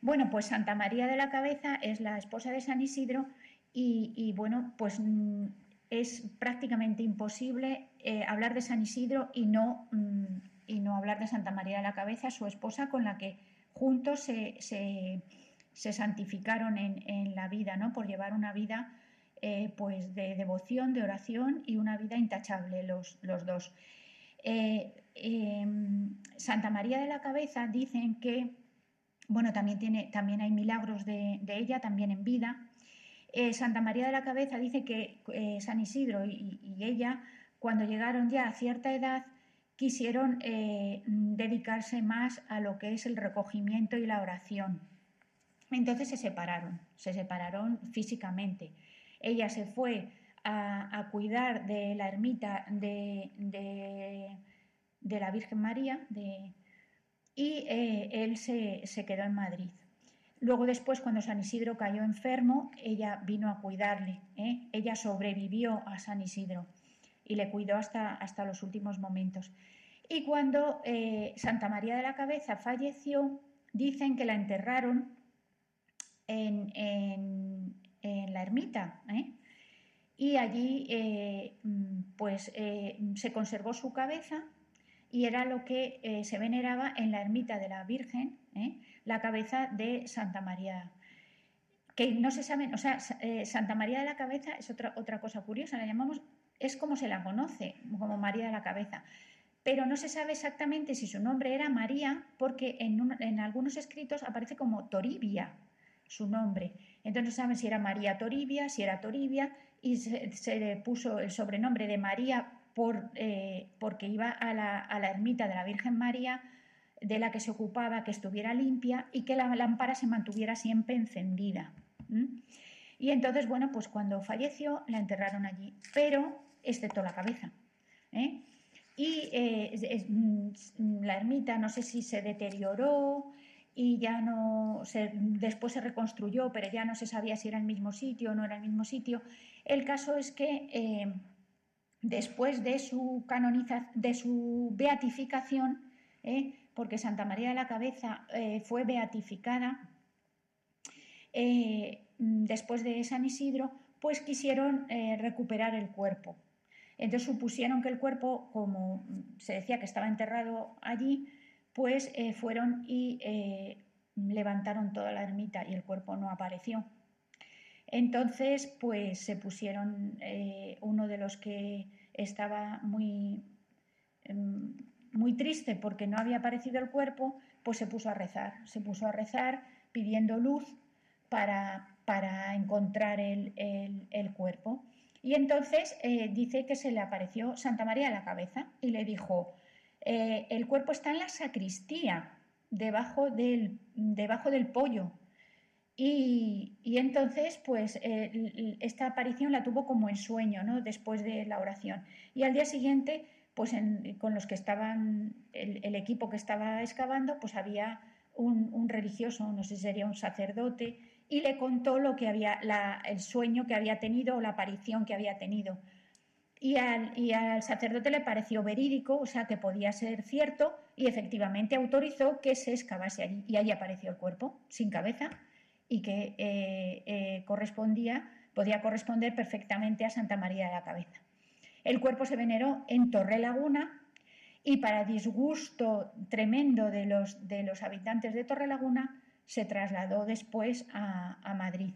Bueno, pues Santa María de la Cabeza es la esposa de San Isidro y, bueno, pues mm, es prácticamente imposible eh, hablar de San Isidro y no, mm, y no hablar de Santa María de la Cabeza, su esposa con la que juntos se, se, santificaron en, la vida, ¿no? por llevar una vida eh, pues de devoción, de oración y una vida intachable los, los dos. Eh, Santa María de la Cabeza dicen que, bueno, también, tiene, también hay milagros de, de ella, también en vida, eh, Santa María de la Cabeza dice que eh, San Isidro y, ella, cuando llegaron ya a cierta edad, quisieron eh, dedicarse más a lo que es el recogimiento y la oración. Entonces se separaron, se separaron físicamente. Ella se fue a, cuidar de la ermita de, la Virgen María y él se quedó en Madrid. Luego después, cuando San Isidro cayó enfermo, ella vino a cuidarle. ¿eh? Ella sobrevivió a San Isidro y le cuidó hasta, hasta los últimos momentos. Y cuando eh, Santa María de la Cabeza falleció, dicen que la enterraron en, la ermita. ¿eh? Y allí pues, se conservó su cabeza y era lo que se veneraba en la ermita de la Virgen la cabeza de Santa María. Que no se sabe, o sea, eh, Santa María de la Cabeza es otra, otra cosa curiosa, la llamamos, es como se la conoce, como María de la Cabeza. Pero no se sabe exactamente si su nombre era María, porque en, algunos escritos aparece como Toribia su nombre. Entonces saben si era María Toribia, si era Toribia, y se, le puso el sobrenombre de María por, eh, porque iba a la, a la ermita de la Virgen María de la que se ocupaba que estuviera limpia y que la lámpara se mantuviera siempre encendida. Y entonces, bueno, pues cuando falleció la enterraron allí, pero excepto la cabeza. ¿eh? Y eh, mm, la ermita no sé si se deterioró y ya no, se, después se reconstruyó, pero ya no se sabía si era el mismo sitio o no era el mismo sitio. El caso es que eh, después de su canonización, de su beatificación, porque Santa María de la Cabeza eh, fue beatificada eh, después de San Isidro, pues quisieron eh, recuperar el cuerpo. Entonces supusieron que el cuerpo, como se decía que estaba enterrado allí, pues eh, fueron y levantaron toda la ermita y el cuerpo no apareció. Entonces, pues se pusieron, uno de los que estaba muy, em, muy triste porque no había aparecido el cuerpo, pues se puso a rezar, se puso a rezar pidiendo luz para, para encontrar el, cuerpo. Y entonces eh, dice que se le apareció Santa María a la cabeza y le dijo, eh, el cuerpo está en la sacristía, debajo del, debajo del pollo. Y, entonces, pues eh, esta aparición la tuvo como en sueño, ¿no? Después de la oración. Y al día siguiente, pues con los que estaban, el, equipo que estaba excavando, pues había un, religioso, no sé si sería un sacerdote, y le contó lo que había, el sueño que había tenido o la aparición que había tenido. Y al, sacerdote le pareció verídico, o sea, que podía ser cierto, y efectivamente autorizó que se excavase allí. Y allí apareció el cuerpo, sin cabeza, y que eh, eh, correspondía, podía corresponder perfectamente a Santa María de la Cabeza. El cuerpo se veneró en Torre Laguna y para disgusto tremendo de los, de los habitantes de Torre Laguna, se trasladó después a, Madrid.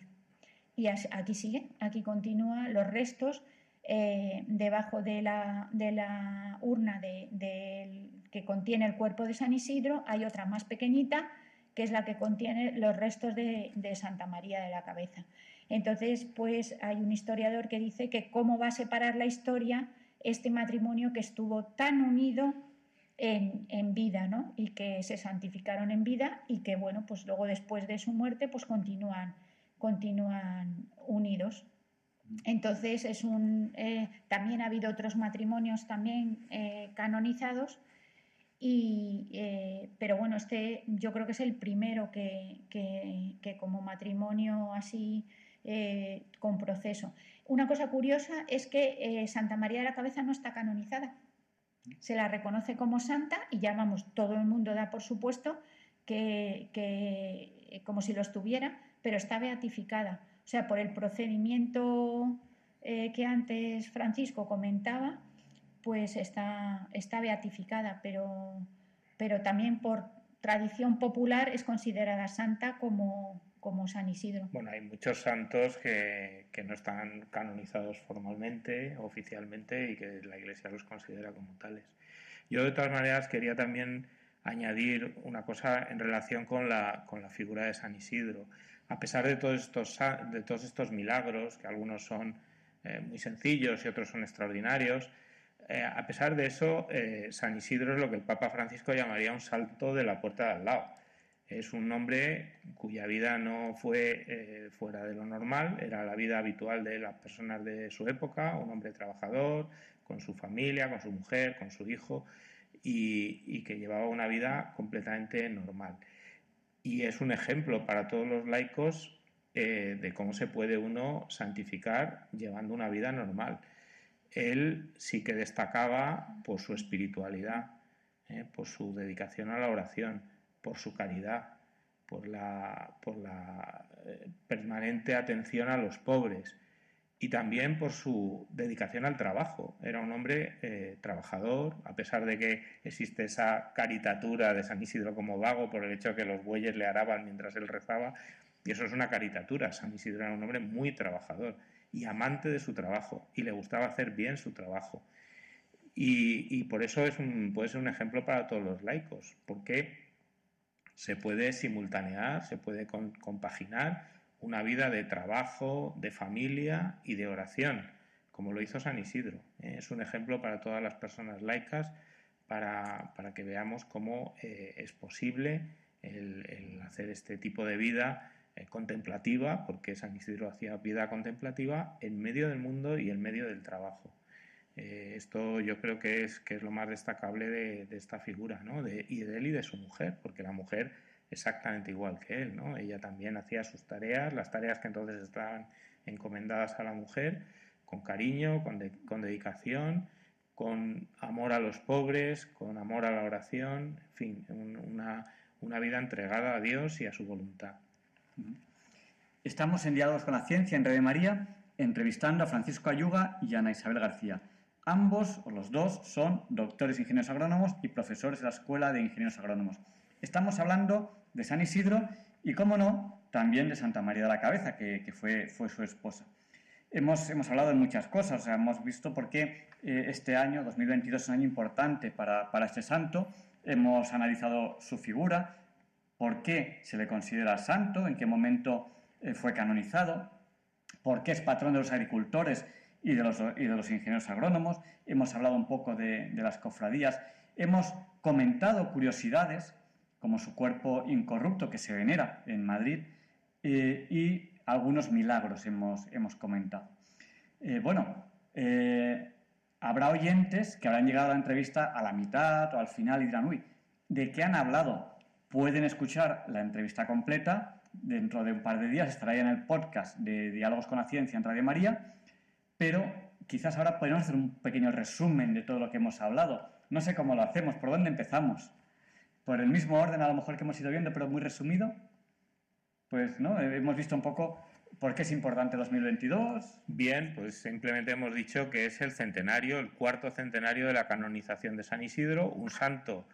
Y aquí sigue, aquí continúa los restos eh, debajo de la, de la urna de, que contiene el cuerpo de San Isidro, hay otra más pequeñita, que es la que contiene los restos de, de, Santa María de la Cabeza. Entonces, pues hay un historiador que dice que cómo va a separar la historia este matrimonio que estuvo tan unido en, vida, ¿no? Y que se santificaron en vida y que, bueno, pues luego después de su muerte, pues continúan, continúan unidos. Entonces, es un, eh, también ha habido otros matrimonios también eh, canonizados, y, eh, pero bueno, este yo creo que es el primero que, que como matrimonio así con proceso. Una cosa curiosa es que Santa María de la Cabeza no está canonizada se la reconoce como santa y ya vamos, todo el mundo da por supuesto que, que como si lo estuviera, pero está beatificada. O sea, por el procedimiento eh, que antes Francisco comentaba, pues está, beatificada, pero, también por tradición popular es considerada santa como, San Isidro. Bueno, hay muchos santos que, no están canonizados formalmente, oficialmente, y que la Iglesia los considera como tales. Yo, de todas maneras, quería también añadir una cosa en relación con la, con la figura de San Isidro. A pesar de todos estos, de todos estos milagros, que algunos son eh, muy sencillos y otros son extraordinarios, eh, a pesar de eso, eh, San Isidro es lo que el Papa Francisco llamaría un salto de la puerta de al lado es un hombre cuya vida no fue eh, fuera de lo normal, era la vida habitual de las personas de su época, un hombre trabajador, con su familia, con su mujer, con su hijo, y, que llevaba una vida completamente normal. Y es un ejemplo para todos los laicos de cómo se puede uno santificar llevando una vida normal. Él sí que destacaba por su espiritualidad, eh, por su dedicación a la oración por su caridad, por la, eh, permanente atención a los pobres y también por su dedicación al trabajo. Era un hombre eh, trabajador, a pesar de que existe esa caricatura de San Isidro como vago por el hecho de que los bueyes le araban mientras él rezaba, y eso es una caricatura. San Isidro era un hombre muy trabajador y amante de su trabajo, y le gustaba hacer bien su trabajo. Y, por eso es un, puede ser un ejemplo para todos los laicos, porque se puede simultanear, se puede compaginar una vida de trabajo, de familia y de oración, como lo hizo San Isidro. ¿eh? Es un ejemplo para todas las personas laicas para, que veamos cómo eh, es posible el, hacer este tipo de vida contemplativa, porque San Isidro hacía vida contemplativa en medio del mundo y en medio del trabajo. Eh, esto yo creo que es, que es lo más destacable de, esta figura, ¿no? De, y de él y de su mujer, porque la mujer exactamente igual que él, ¿no? Ella también hacía sus tareas, las tareas que entonces estaban encomendadas a la mujer, con cariño, con, dedicación, con amor a los pobres, con amor a la oración, en fin, una vida entregada a Dios y a su voluntad. Estamos en Diálogos con la Ciencia en Red María, entrevistando a Francisco Ayuga y Ana Isabel García. Ambos, o los dos, son doctores ingenieros agrónomos y profesores de la Escuela de Ingenieros Agrónomos. Estamos hablando de San Isidro y, cómo no, también de Santa María de la Cabeza, que, fue, su esposa. Hemos, hemos, hablado de muchas cosas, hemos visto por qué eh, este año, 2022, es un año importante para este santo, hemos analizado su figura, por qué se le considera santo, en qué momento eh, fue canonizado, por qué es patrón de los agricultores y de los, ingenieros agrónomos, hemos hablado un poco de, las cofradías, hemos comentado curiosidades como su cuerpo incorrupto que se venera en Madrid eh, y algunos milagros hemos, hemos comentado. Eh, bueno, habrá oyentes que habrán llegado a la entrevista a la mitad o al final y dirán, uy, ¿de qué han hablado? Pueden escuchar la entrevista completa dentro de un par de días estará ya en el podcast de Diálogos con la Ciencia en Radio María, pero quizás ahora podemos hacer un pequeño resumen de todo lo que hemos hablado. No sé cómo lo hacemos, por dónde empezamos. Por el mismo orden a lo mejor que hemos ido viendo, pero muy resumido. Pues, ¿no? Hemos visto un poco por qué es importante 2022. Bien, pues simplemente hemos dicho que es el centenario, el cuarto centenario de la canonización de San Isidro, un santo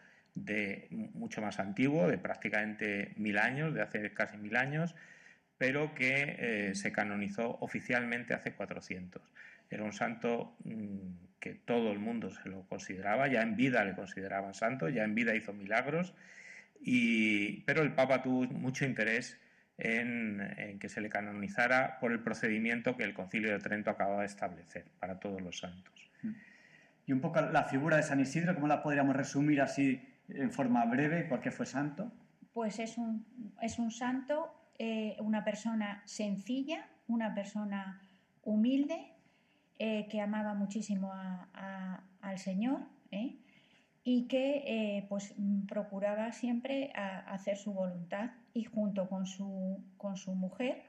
de mucho más antiguo, de prácticamente mil años, de hace casi mil años, pero que eh, se canonizó oficialmente hace 400. Era un santo mm, que todo el mundo se lo consideraba, ya en vida le consideraban santo, ya en vida hizo milagros, y, pero el Papa tuvo mucho interés en, en, que se le canonizara por el procedimiento que el Concilio de Trento acababa de establecer para todos los santos. Y un poco la figura de San Isidro, ¿cómo la podríamos resumir así en forma breve por qué fue santo? Pues es un, es un santo, eh, una persona sencilla, una persona humilde, eh, que amaba muchísimo al Señor ¿eh? y que pues, procuraba siempre hacer su voluntad y junto con su, con su mujer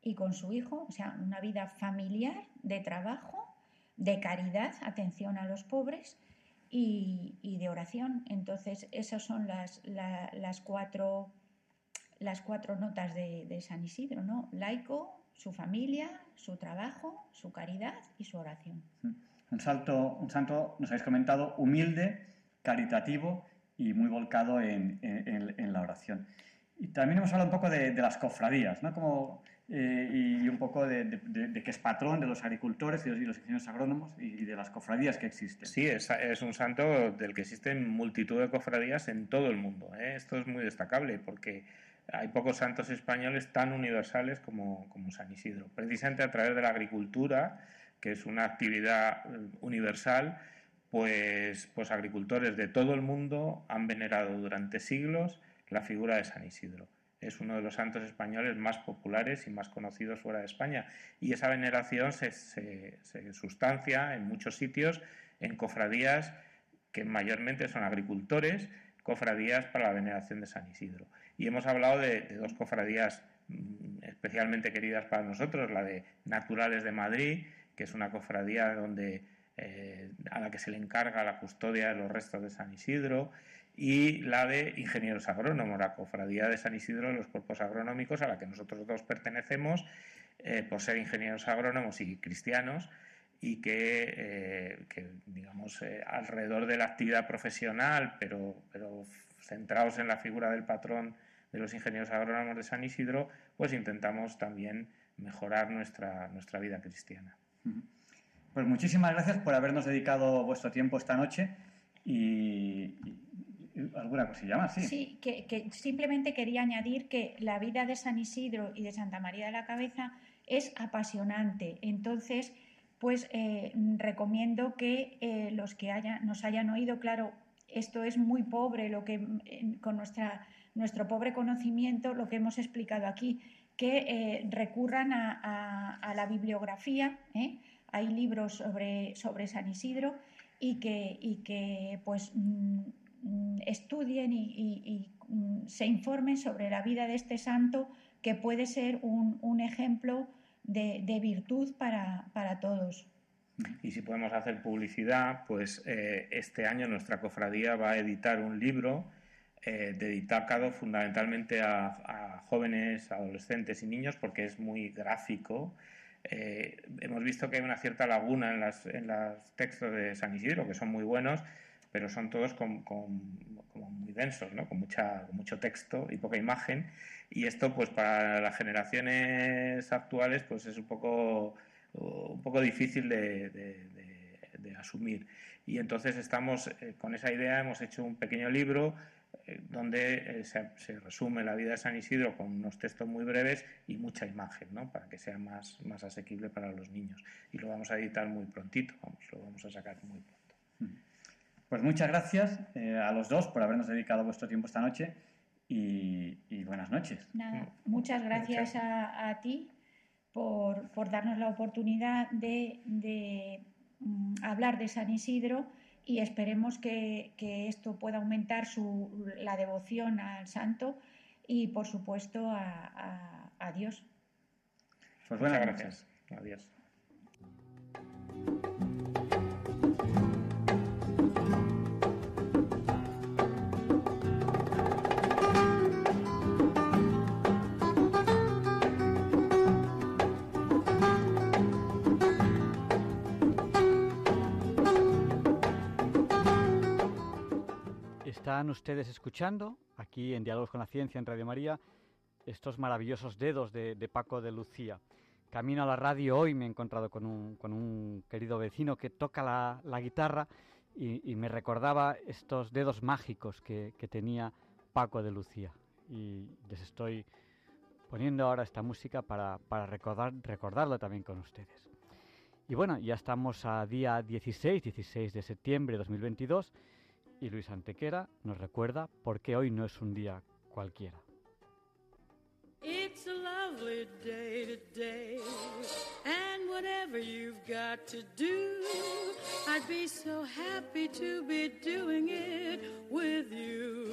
y con su hijo, o sea, una vida familiar, de trabajo, de caridad, atención a los pobres y, de oración. Entonces, esas son las, las, cuatro, las cuatro notas de, San Isidro, ¿no? Laico, su familia, su trabajo, su caridad y su oración. Un, salto, un santo, nos habéis comentado, humilde, caritativo y muy volcado en, en, la oración. Y también hemos hablado un poco de, de las cofradías, ¿no? Como eh, y un poco de, que es patrón de los agricultores y los, los ingenieros agrónomos y, de las cofradías que existen. Sí, es, es, un santo del que existen multitud de cofradías en todo el mundo. ¿eh? Esto es muy destacable porque hay pocos santos españoles tan universales como, como San Isidro. Precisamente a través de la agricultura, que es una actividad eh, universal, pues, pues agricultores de todo el mundo han venerado durante siglos la figura de San Isidro es uno de los santos españoles más populares y más conocidos fuera de España. Y esa veneración se, sustancia en muchos sitios en cofradías que mayormente son agricultores, cofradías para la veneración de San Isidro. Y hemos hablado de, dos cofradías mm, especialmente queridas para nosotros, la de Naturales de Madrid, que es una cofradía donde, eh, a la que se le encarga la custodia de los restos de San Isidro, y la de ingenieros agrónomos, la cofradía de San Isidro de los cuerpos agronómicos a la que nosotros dos pertenecemos eh, por ser ingenieros agrónomos y cristianos y que, eh, digamos, eh, alrededor de la actividad profesional, pero, pero centrados en la figura del patrón de los ingenieros agrónomos de San Isidro, pues intentamos también mejorar nuestra, nuestra vida cristiana. Pues muchísimas gracias por habernos dedicado vuestro tiempo esta noche y, alguna cosilla más, sí. Que, simplemente quería añadir que la vida de San Isidro y de Santa María de la Cabeza es apasionante. Entonces, pues eh, recomiendo que eh, los que nos hayan oído, claro, esto es muy pobre, lo que con nuestra, nuestro pobre conocimiento, lo que hemos explicado aquí, que eh, recurran a, la bibliografía. Hay libros sobre, sobre San Isidro y que, y que pues mm, estudien y, mm, se informen sobre la vida de este santo que puede ser un, ejemplo de, virtud para, todos. Y si podemos hacer publicidad, pues eh, este año nuestra cofradía va a editar un libro eh, dedicado fundamentalmente a, jóvenes, adolescentes y niños porque es muy gráfico. Eh, hemos visto que hay una cierta laguna en, las, en los textos de San Isidro, que son muy buenos, pero son todos con, como muy densos, ¿no? con, mucha, mucho texto y poca imagen. Y esto, pues para las generaciones actuales, pues es un poco, un poco difícil de, de asumir. Y entonces estamos, eh, con esa idea, hemos hecho un pequeño libro eh, donde eh, se, resume la vida de San Isidro con unos textos muy breves y mucha imagen, ¿no? para que sea más, más asequible para los niños. Y lo vamos a editar muy prontito, vamos, lo vamos a sacar muy pronto. Mm. Pues muchas gracias a los dos por habernos dedicado vuestro tiempo esta noche y, buenas noches. Nada, muchas gracias a, ti por, por, darnos la oportunidad de, de mm, hablar de San Isidro y esperemos que, esto pueda aumentar su, la devoción al santo y, por supuesto, a, a, Dios. Pues buenas gracias. Adiós. Están ustedes escuchando aquí en Diálogos con la Ciencia en Radio María estos maravillosos dedos de, Paco de Lucía. Camino a la radio hoy me he encontrado con un, querido vecino que toca la, guitarra y, me recordaba estos dedos mágicos que, tenía Paco de Lucía. Y les estoy poniendo ahora esta música para, recordar, recordarlo también con ustedes. Y bueno, ya estamos a día 16, 16 de septiembre de 2022 y Luis Antequera nos recuerda por qué hoy no es un día cualquiera. It's a lovely day today, and whatever you've got to do, I'd be so happy to be doing it with you.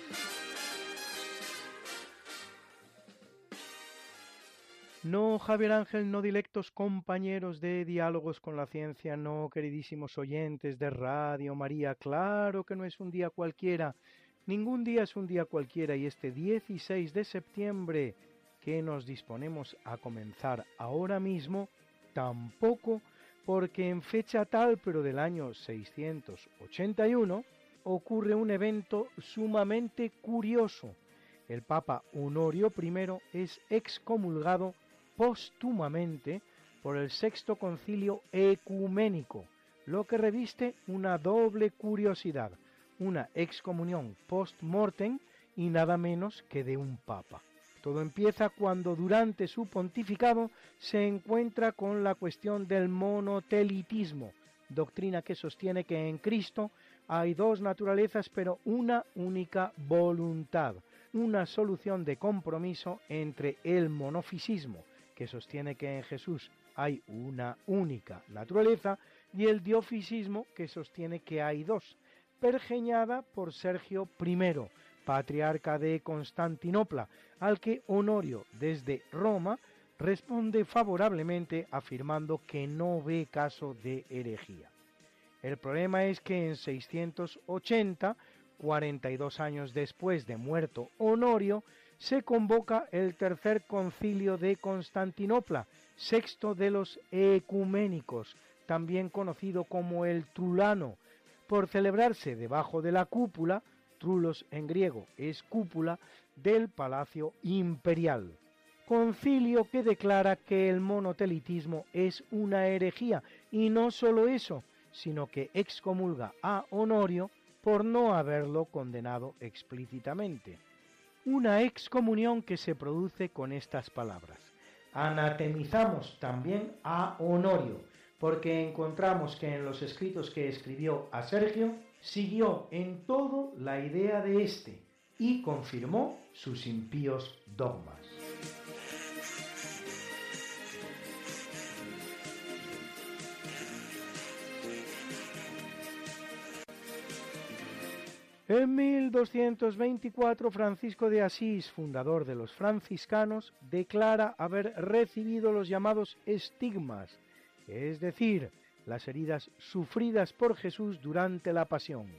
No, Javier Ángel, no directos compañeros de diálogos con la ciencia, no, queridísimos oyentes de Radio María, claro que no es un día cualquiera, ningún día es un día cualquiera y este 16 de septiembre que nos disponemos a comenzar ahora mismo, tampoco, porque en fecha tal, pero del año 681, ocurre un evento sumamente curioso. El Papa Honorio I es excomulgado póstumamente por el sexto concilio ecuménico, lo que reviste una doble curiosidad, una excomunión post-mortem y nada menos que de un papa. Todo empieza cuando durante su pontificado se encuentra con la cuestión del monotelitismo, doctrina que sostiene que en Cristo hay dos naturalezas pero una única voluntad, una solución de compromiso entre el monofisismo, que sostiene que en Jesús hay una única naturaleza, y el diofisismo, que sostiene que hay dos, pergeñada por Sergio I, patriarca de Constantinopla, al que Honorio desde Roma responde favorablemente afirmando que no ve caso de herejía. El problema es que en 680, 42 años después de muerto Honorio, se convoca el tercer concilio de Constantinopla, sexto de los ecuménicos, también conocido como el Trulano, por celebrarse debajo de la cúpula, trulos en griego es cúpula, del Palacio Imperial. Concilio que declara que el monotelitismo es una herejía y no solo eso, sino que excomulga a Honorio por no haberlo condenado explícitamente una excomunión que se produce con estas palabras. Anatemizamos también a Honorio, porque encontramos que en los escritos que escribió a Sergio, siguió en todo la idea de éste y confirmó sus impíos dogmas. En 1224, Francisco de Asís, fundador de los franciscanos, declara haber recibido los llamados estigmas, es decir, las heridas sufridas por Jesús durante la pasión.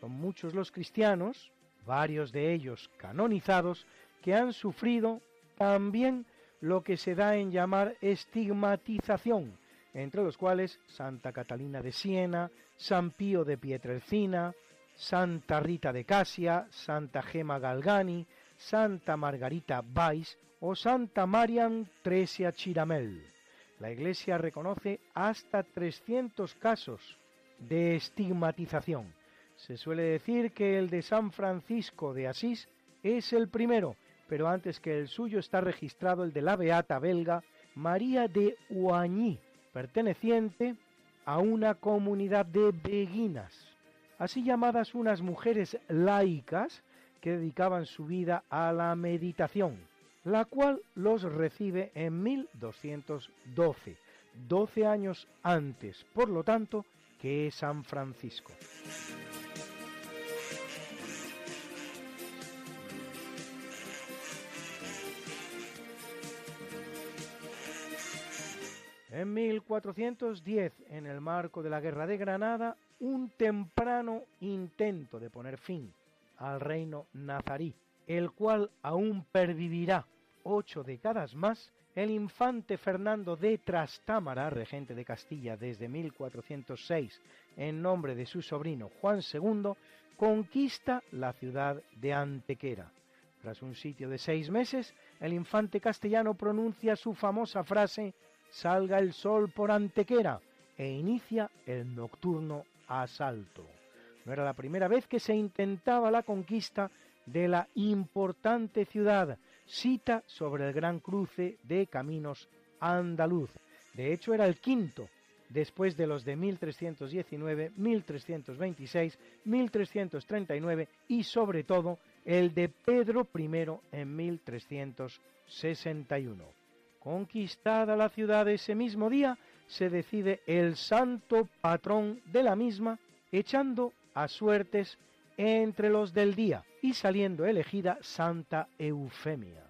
Son muchos los cristianos, varios de ellos canonizados, que han sufrido también lo que se da en llamar estigmatización, entre los cuales Santa Catalina de Siena, San Pío de Pietrelcina, Santa Rita de Casia, Santa Gema Galgani, Santa Margarita Vais o Santa Marian Tresia Chiramel. La Iglesia reconoce hasta 300 casos de estigmatización. Se suele decir que el de San Francisco de Asís es el primero, pero antes que el suyo está registrado el de la beata belga María de Oigny, perteneciente a una comunidad de beguinas, así llamadas unas mujeres laicas que dedicaban su vida a la meditación la cual los recibe en 1212, 12 años antes, por lo tanto, que San Francisco. En 1410, en el marco de la Guerra de Granada, un temprano intento de poner fin al reino nazarí, el cual aún pervivirá ocho décadas más, el infante Fernando de Trastámara, regente de Castilla desde 1406, en nombre de su sobrino Juan II, conquista la ciudad de Antequera. Tras un sitio de seis meses, el infante castellano pronuncia su famosa frase Salga el sol por Antequera e inicia el nocturno asalto. No era la primera vez que se intentaba la conquista de la importante ciudad, cita sobre el gran cruce de caminos andaluz. De hecho, era el quinto, después de los de 1319, 1326, 1339 y sobre todo el de Pedro I en 1361. Conquistada la ciudad ese mismo día, se decide el santo patrón de la misma, echando a suertes entre los del día y saliendo elegida Santa Eufemia.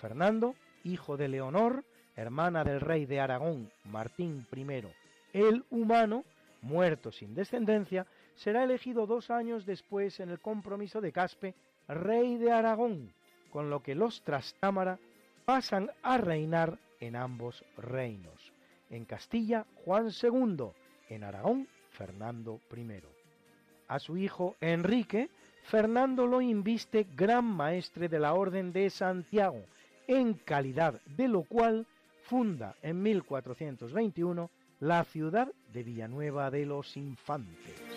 Fernando, hijo de Leonor, hermana del rey de Aragón, Martín I, el humano, muerto sin descendencia, será elegido dos años después en el compromiso de Caspe, rey de Aragón, con lo que los Trastámara pasan a reinar en ambos reinos. En Castilla, Juan II, en Aragón, Fernando I. A su hijo Enrique, Fernando lo inviste gran maestre de la Orden de Santiago, en calidad de lo cual funda en 1421 la ciudad de Villanueva de los Infantes.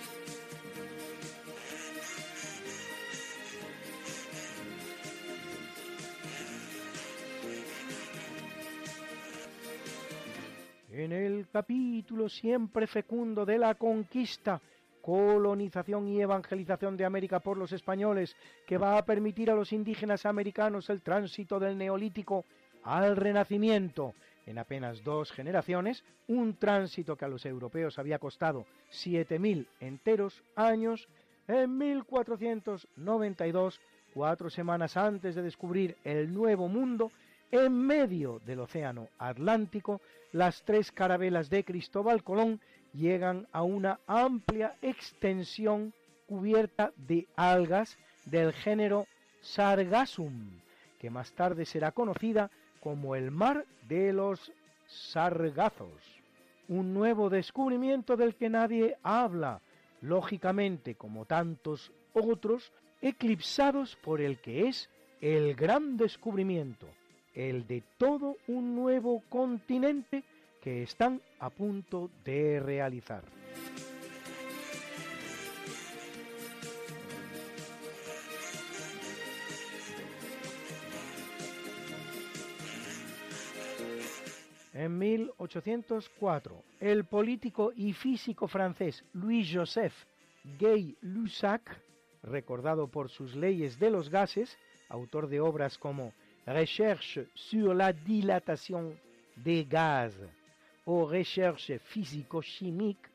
En el capítulo siempre fecundo de la conquista, colonización y evangelización de América por los españoles, que va a permitir a los indígenas americanos el tránsito del neolítico al renacimiento. En apenas dos generaciones, un tránsito que a los europeos había costado 7.000 enteros años, en 1492, cuatro semanas antes de descubrir el Nuevo Mundo, en medio del Océano Atlántico, las tres carabelas de Cristóbal Colón llegan a una amplia extensión cubierta de algas del género Sargassum, que más tarde será conocida como el mar de los sargazos. Un nuevo descubrimiento del que nadie habla, lógicamente como tantos otros, eclipsados por el que es el gran descubrimiento, el de todo un nuevo continente que están a punto de realizar. En 1804, el político y físico francés Louis-Joseph Gay-Lussac, recordado por sus leyes de los gases, autor de obras como Recherche sur la dilatation des gaz o Recherche físico-chimique,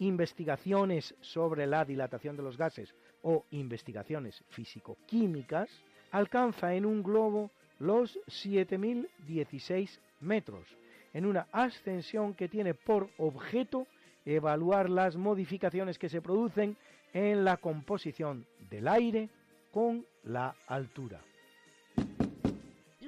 investigaciones sobre la dilatación de los gases, o investigaciones físico-químicas, alcanza en un globo los 7.016 metros, en una ascensión que tiene por objeto evaluar las modificaciones que se producen en la composición del aire con la altura.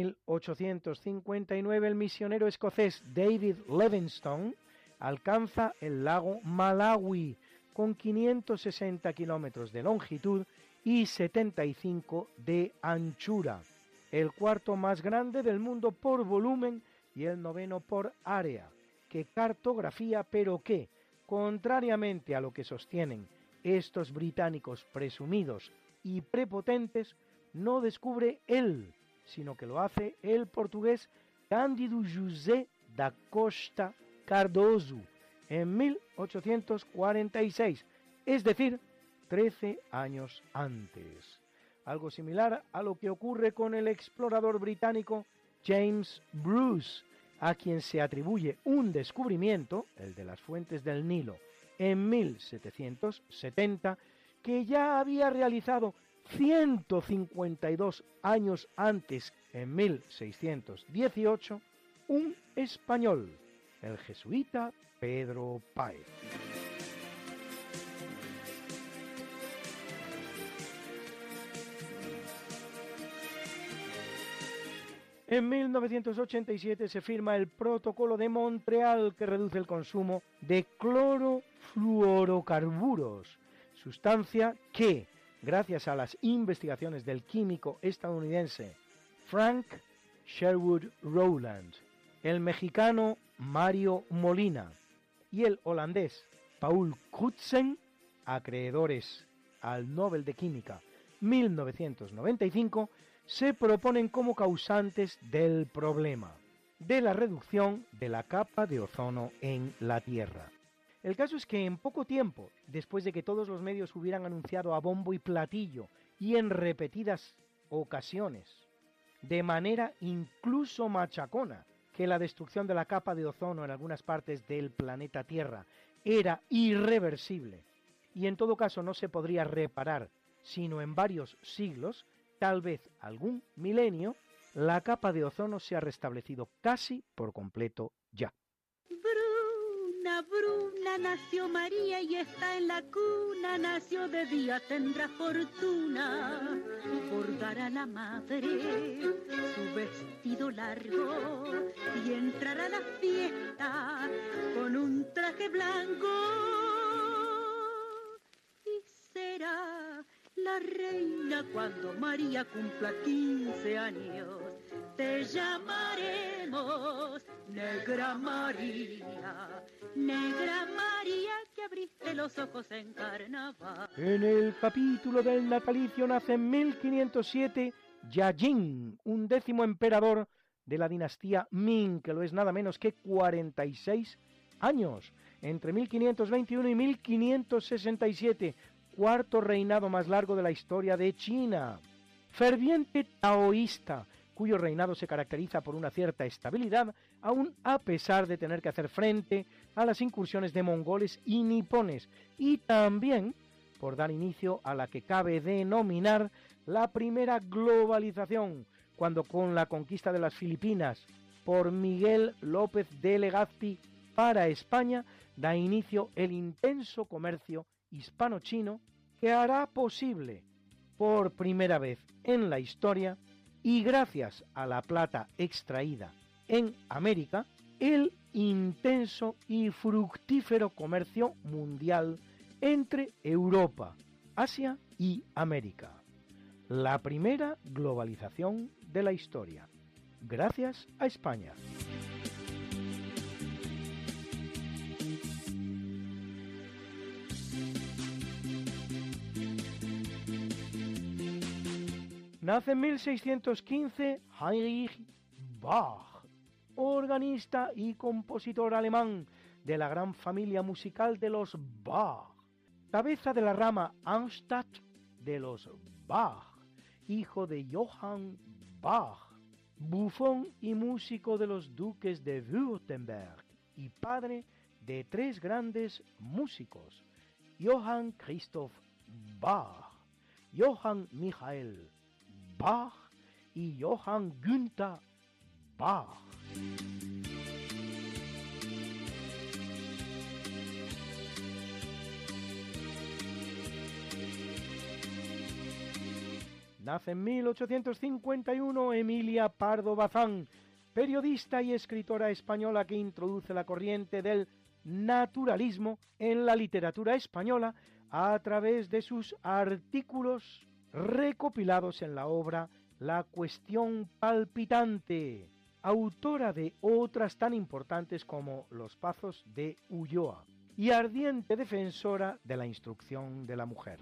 1859 el misionero escocés David Livingstone alcanza el lago Malawi con 560 kilómetros de longitud y 75 de anchura, el cuarto más grande del mundo por volumen y el noveno por área, que cartografía pero que, contrariamente a lo que sostienen estos británicos presumidos y prepotentes, no descubre él, sino que lo hace el portugués Cândido José da Costa Cardoso en 1846, es decir, 13 años antes. Algo similar a lo que ocurre con el explorador británico James Bruce, a quien se atribuye un descubrimiento, el de las fuentes del Nilo, en 1770, que ya había realizado 152 años antes, en 1618, un español, el jesuita Pedro Páez. En 1987 se firma el Protocolo de Montreal que reduce el consumo de clorofluorocarburos, sustancia que, gracias a las investigaciones del químico estadounidense Frank Sherwood Rowland, el mexicano Mario Molina y el holandés Paul Crutzen, acreedores al Nobel de Química 1995, se proponen como causantes del problema de la reducción de la capa de ozono en la Tierra. El caso es que en poco tiempo, después de que todos los medios hubieran anunciado a bombo y platillo y en repetidas ocasiones, de manera incluso machacona, que la destrucción de la capa de ozono en algunas partes del planeta Tierra era irreversible y en todo caso no se podría reparar sino en varios siglos, tal vez algún milenio, la capa de ozono se ha restablecido casi por completo ya. Bruna, Bruna, nació María y está en la cuna, nació de día, tendrá fortuna. Bordará la madre su vestido largo y entrará a la fiesta con un traje blanco. Y será la reina cuando María cumpla 15 años. Te llamaremos Negra María, Negra María que abriste los ojos en carnaval. En el capítulo del natalicio nace en 1507 Yajin, un décimo emperador de la dinastía Ming, que lo es nada menos que 46 años, entre 1521 y 1567, cuarto reinado más largo de la historia de China. Ferviente taoísta, cuyo reinado se caracteriza por una cierta estabilidad, aun a pesar de tener que hacer frente a las incursiones de mongoles y nipones, y también por dar inicio a la que cabe denominar la primera globalización, cuando con la conquista de las Filipinas por Miguel López de Legazpi para España da inicio el intenso comercio hispano-chino que hará posible por primera vez en la historia y gracias a la plata extraída en América, el intenso y fructífero comercio mundial entre Europa, Asia y América. La primera globalización de la historia, gracias a España. Nace en 1615 Heinrich Bach, organista y compositor alemán de la gran familia musical de los Bach, cabeza de la rama Arnstadt de los Bach, hijo de Johann Bach, bufón y músico de los duques de Württemberg y padre de tres grandes músicos, Johann Christoph Bach, Johann Michael Bach y Johann Günther Bach. Nace en 1851 Emilia Pardo Bazán, periodista y escritora española que introduce la corriente del naturalismo en la literatura española a través de sus artículos recopilados en la obra La cuestión palpitante, autora de otras tan importantes como Los Pazos de Ulloa y ardiente defensora de la instrucción de la mujer.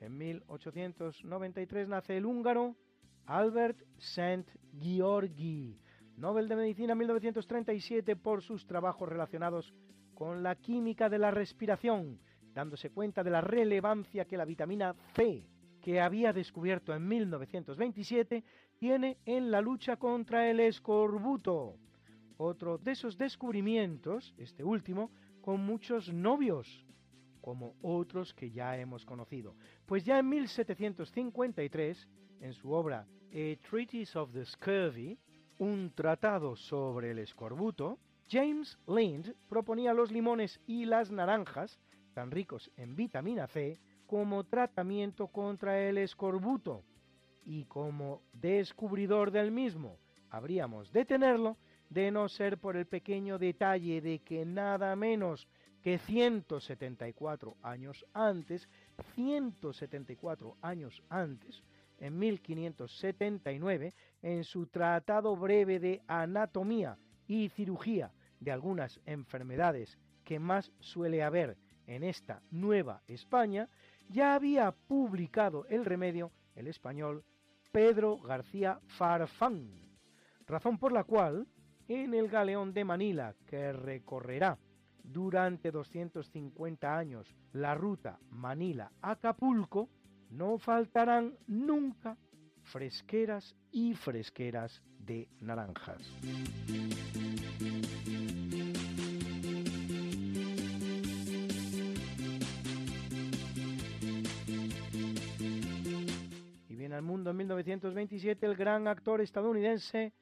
En 1893 nace el húngaro Albert Saint Georgi, Nobel de Medicina 1937 por sus trabajos relacionados con la química de la respiración, dándose cuenta de la relevancia que la vitamina C, que había descubierto en 1927, tiene en la lucha contra el escorbuto. Otro de esos descubrimientos, este último, con muchos novios, como otros que ya hemos conocido. Pues ya en 1753, en su obra A Treatise of the Scurvy, un tratado sobre el escorbuto, James Lind proponía los limones y las naranjas, tan ricos en vitamina C, como tratamiento contra el escorbuto. Y como descubridor del mismo, habríamos de tenerlo de no ser por el pequeño detalle de que nada menos que 174 años antes, 174 años antes, en 1579, en su Tratado Breve de Anatomía y Cirugía de algunas enfermedades que más suele haber en esta nueva España, ya había publicado el remedio el español Pedro García Farfán, razón por la cual en el galeón de Manila que recorrerá durante 250 años la ruta Manila-Acapulco, no faltarán nunca fresqueras y fresqueras de naranjas. Y viene al mundo en 1927 el gran actor estadounidense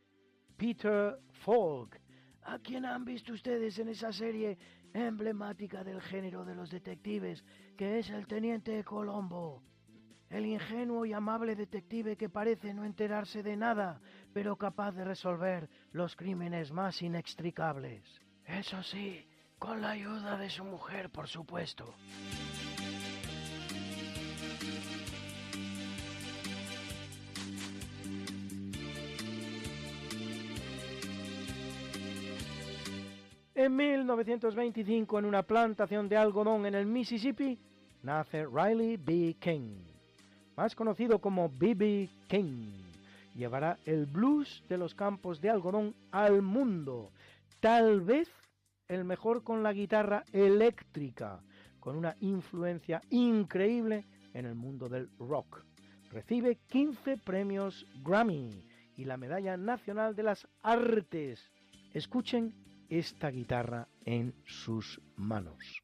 Peter Falk, a quien han visto ustedes en esa serie emblemática del género de los detectives, que es el Teniente Colombo. El ingenuo y amable detective que parece no enterarse de nada, pero capaz de resolver los crímenes más inextricables. Eso sí, con la ayuda de su mujer, por supuesto. En 1925, en una plantación de algodón en el Mississippi, nace Riley B. King, más conocido como B.B. King. Llevará el blues de los campos de algodón al mundo, tal vez el mejor con la guitarra eléctrica, con una influencia increíble en el mundo del rock. Recibe 15 premios Grammy y la Medalla Nacional de las Artes. Escuchen esta guitarra en sus manos.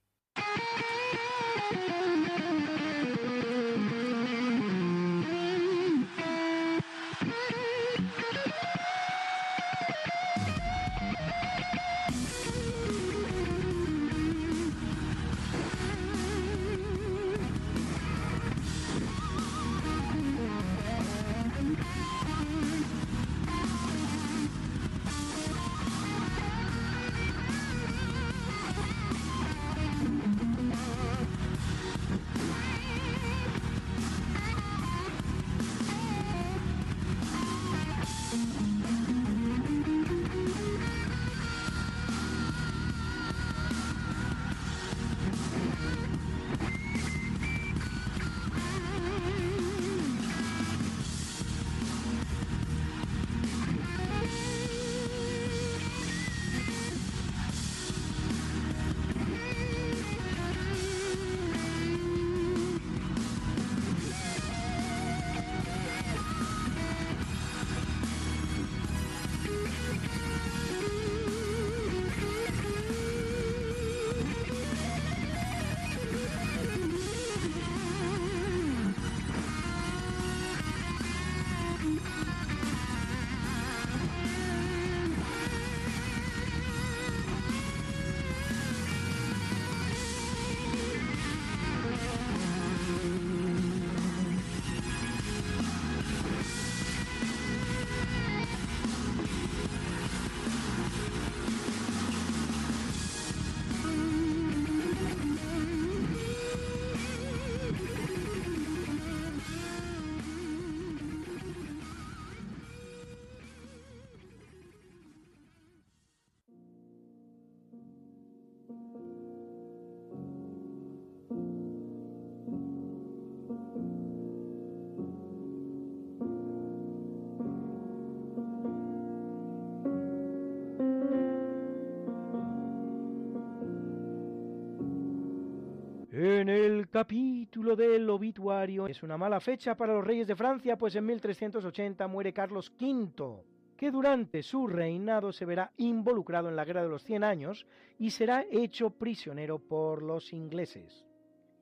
Capítulo del obituario es una mala fecha para los reyes de Francia, pues en 1380 muere Carlos V, que durante su reinado se verá involucrado en la Guerra de los Cien Años y será hecho prisionero por los ingleses.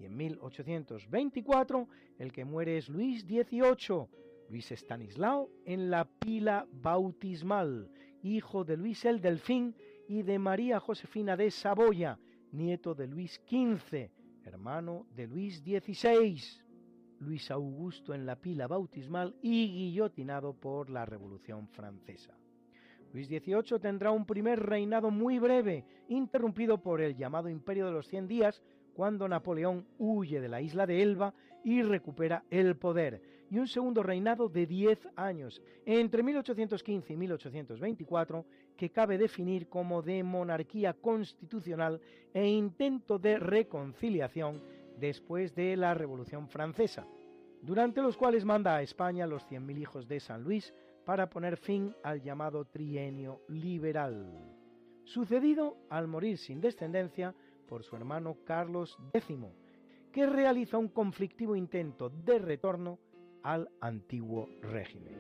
Y en 1824 el que muere es Luis XVIII, Luis Estanislao en la pila bautismal, hijo de Luis el Delfín y de María Josefina de Saboya, nieto de Luis XV, hermano de Luis XVI, Luis Augusto en la pila bautismal y guillotinado por la Revolución Francesa. Luis XVIII tendrá un primer reinado muy breve, interrumpido por el llamado Imperio de los Cien Días, cuando Napoleón huye de la isla de Elba y recupera el poder, y un segundo reinado de 10 años, entre 1815 y 1824, que cabe definir como de monarquía constitucional e intento de reconciliación después de la Revolución Francesa, durante los cuales manda a España los 100.000 hijos de San Luis para poner fin al llamado trienio liberal, sucedido al morir sin descendencia por su hermano Carlos X, que realiza un conflictivo intento de retorno al antiguo régimen.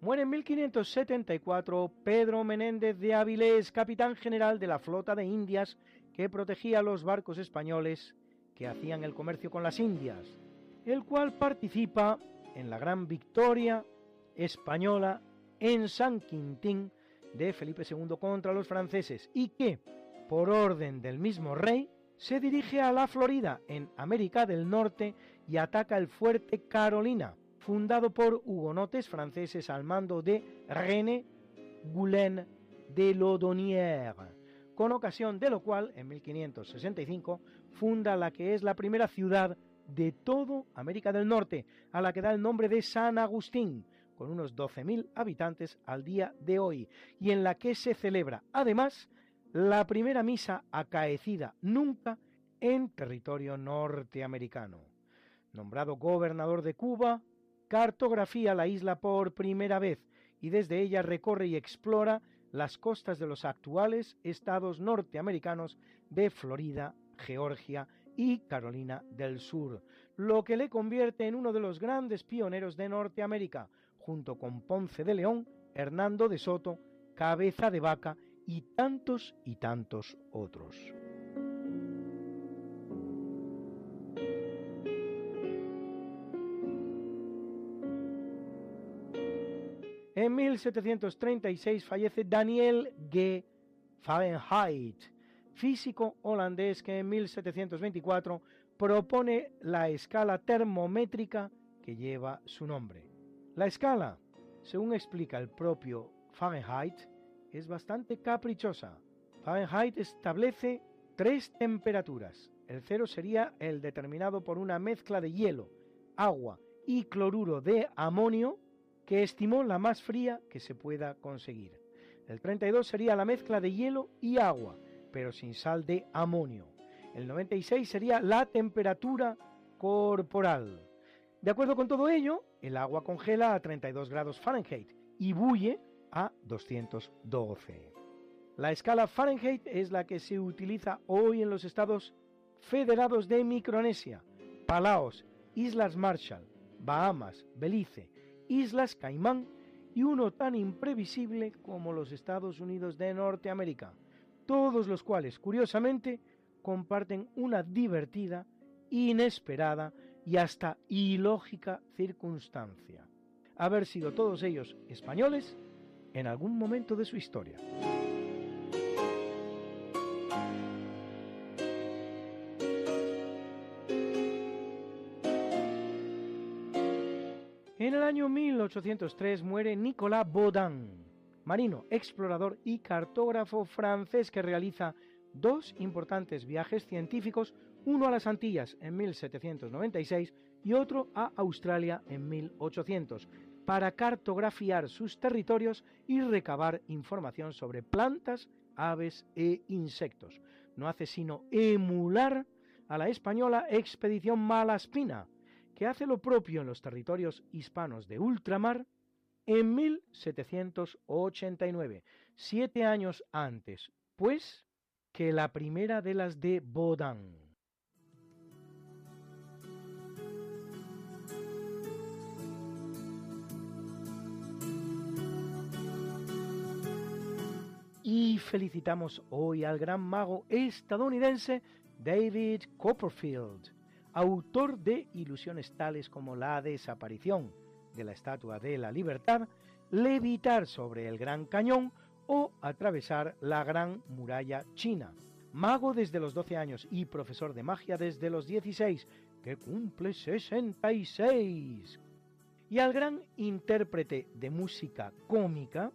Muere en 1574 Pedro Menéndez de Avilés, capitán general de la flota de Indias que protegía los barcos españoles que hacían el comercio con las Indias, el cual participa en la gran victoria española en San Quintín de Felipe II contra los franceses y que, por orden del mismo rey, se dirige a la Florida, en América del Norte, y ataca el fuerte Carolina, fundado por hugonotes franceses al mando de René Goulaine de Laudonnière, con ocasión de lo cual, en 1565, funda la que es la primera ciudad de todo América del Norte, a la que da el nombre de San Agustín, con unos 12.000 habitantes al día de hoy, y en la que se celebra, además, la primera misa acaecida nunca en territorio norteamericano. Nombrado gobernador de Cuba, cartografía la isla por primera vez y desde ella recorre y explora las costas de los actuales estados norteamericanos de Florida, Georgia y Carolina del Sur, lo que le convierte en uno de los grandes pioneros de Norteamérica, junto con Ponce de León, Hernando de Soto, Cabeza de Vaca y tantos y tantos otros. En 1736 fallece Daniel G. Fahrenheit, físico holandés que en 1724 propone la escala termométrica que lleva su nombre. La escala, según explica el propio Fahrenheit, es bastante caprichosa. Fahrenheit establece tres temperaturas. El cero sería el determinado por una mezcla de hielo, agua y cloruro de amonio que estimó la más fría que se pueda conseguir. El 32 sería la mezcla de hielo y agua, pero sin sal de amonio. El 96 sería la temperatura corporal. De acuerdo con todo ello, el agua congela a 32 grados Fahrenheit y bulle a 212. La escala Fahrenheit es la que se utiliza hoy en los estados federados de Micronesia, Palaos, Islas Marshall, Bahamas, Belice, Islas Caimán y uno tan imprevisible como los Estados Unidos de Norteamérica, todos los cuales, curiosamente, comparten una divertida, inesperada y hasta ilógica circunstancia. Haber sido todos ellos españoles en algún momento de su historia. En el año 1803 muere Nicolas Baudin, marino, explorador y cartógrafo francés que realiza dos importantes viajes científicos, uno a las Antillas en 1796 y otro a Australia en 1800, para cartografiar sus territorios y recabar información sobre plantas, aves e insectos. No hace sino emular a la española Expedición Malaspina, que hace lo propio en los territorios hispanos de ultramar en 1789, siete años antes, pues, que la primera de las de Baudin. Y felicitamos hoy al gran mago estadounidense David Copperfield, autor de ilusiones tales como la desaparición de la Estatua de la Libertad, levitar sobre el Gran Cañón o atravesar la Gran Muralla China. Mago desde los 12 años y profesor de magia desde los 16, que cumple 66. Y al gran intérprete de música cómica,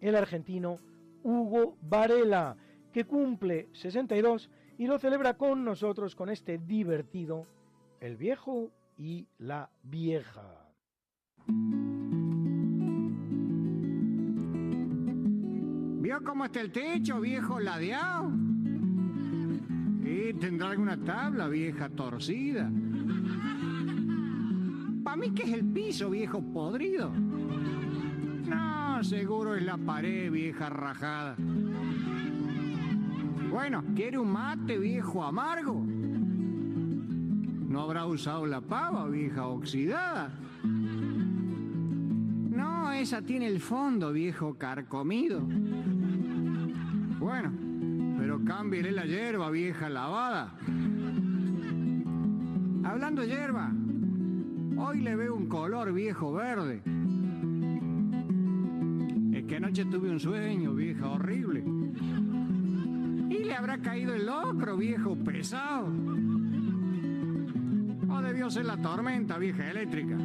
el argentino Hugo Varela, que cumple 62 y lo celebra con nosotros con este divertido El viejo y la vieja. ¿Vio cómo está el techo, viejo ladeado? ¿Y tendrá alguna tabla, vieja torcida? Para mí que es el piso, viejo podrido. Seguro es la pared, vieja rajada. Bueno, ¿quiere un mate, viejo amargo? ¿No habrá usado la pava, vieja oxidada? No, esa tiene el fondo, viejo carcomido. Bueno, pero cámbiale la hierba, vieja lavada. Hablando hierba, hoy le veo un color viejo verde. Anoche tuve un sueño, vieja horrible. Y le habrá caído el locro, viejo pesado. O debió ser la tormenta, vieja eléctrica.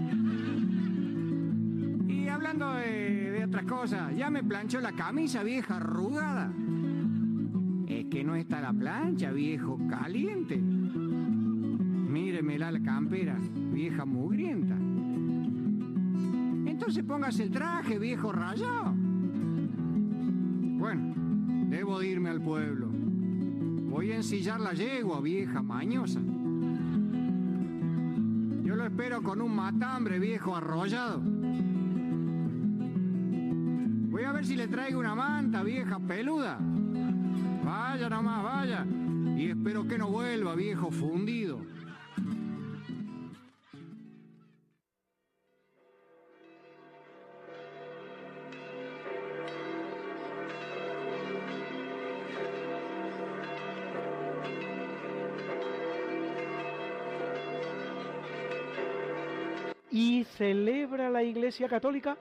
Y hablando de, de otras cosas, ya me planchó la camisa, vieja arrugada. Es que no está la plancha, viejo caliente. Míremela la campera, vieja mugrienta. Entonces póngase el traje, viejo rayado. Debo de irme al pueblo. Voy a ensillar la yegua, vieja mañosa. Yo lo espero con un matambre, viejo arrollado. Voy a ver si le traigo una manta, vieja peluda. Vaya nomás, vaya. Y espero que no vuelva, viejo fundido. Iglesia Católica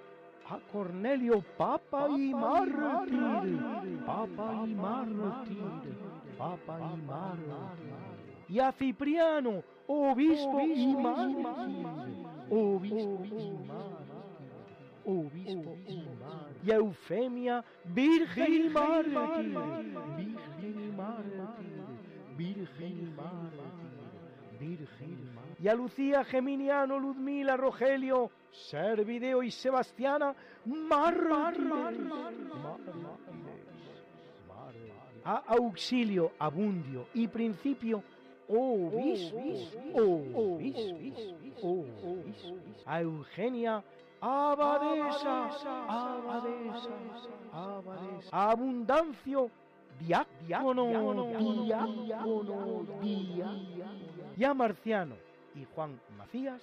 a Cornelio, Papa y mártir, Papa y mártir, Papa y mártir, y a Cipriano, obispo y mártir, obispo y mártir, obispo y mártir, y a Eufemia, virgen y mártir, virgen y mártir, virgen y mártir, virgen y mártir. Y a Lucía, Geminiano, Ludmila, Rogelio, Servideo y Sebastiana, a Auxilio, Abundio y Principio, a Eugenia, abadesa, abadesa, abadesa, Abundancio, diácono, diácono, diácono, y a Marciano, y Juan Macías,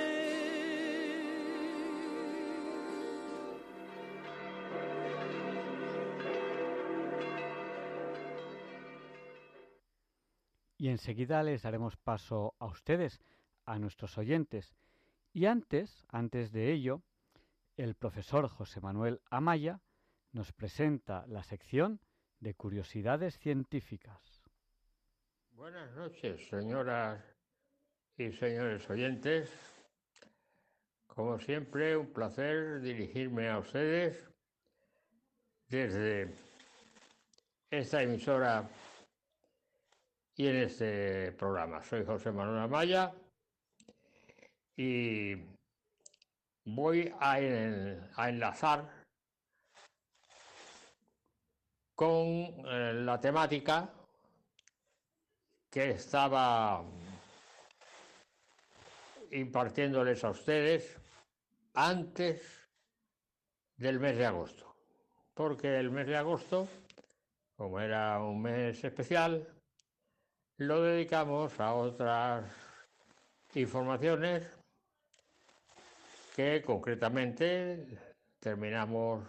Y enseguida les daremos paso a ustedes, a nuestros oyentes. Y antes, antes de ello, el profesor José Manuel Amaya nos presenta la sección de curiosidades científicas. Buenas noches, señoras y señores oyentes. Como siempre, un placer dirigirme a ustedes desde esta emisora y en este programa. Soy José Manuel Amaya y voy a, enlazar con eh, la temática que estaba impartiéndoles a ustedes antes del mes de agosto, porque el mes de agosto, como era un mes especial, lo dedicamos a otras informaciones que concretamente terminamos,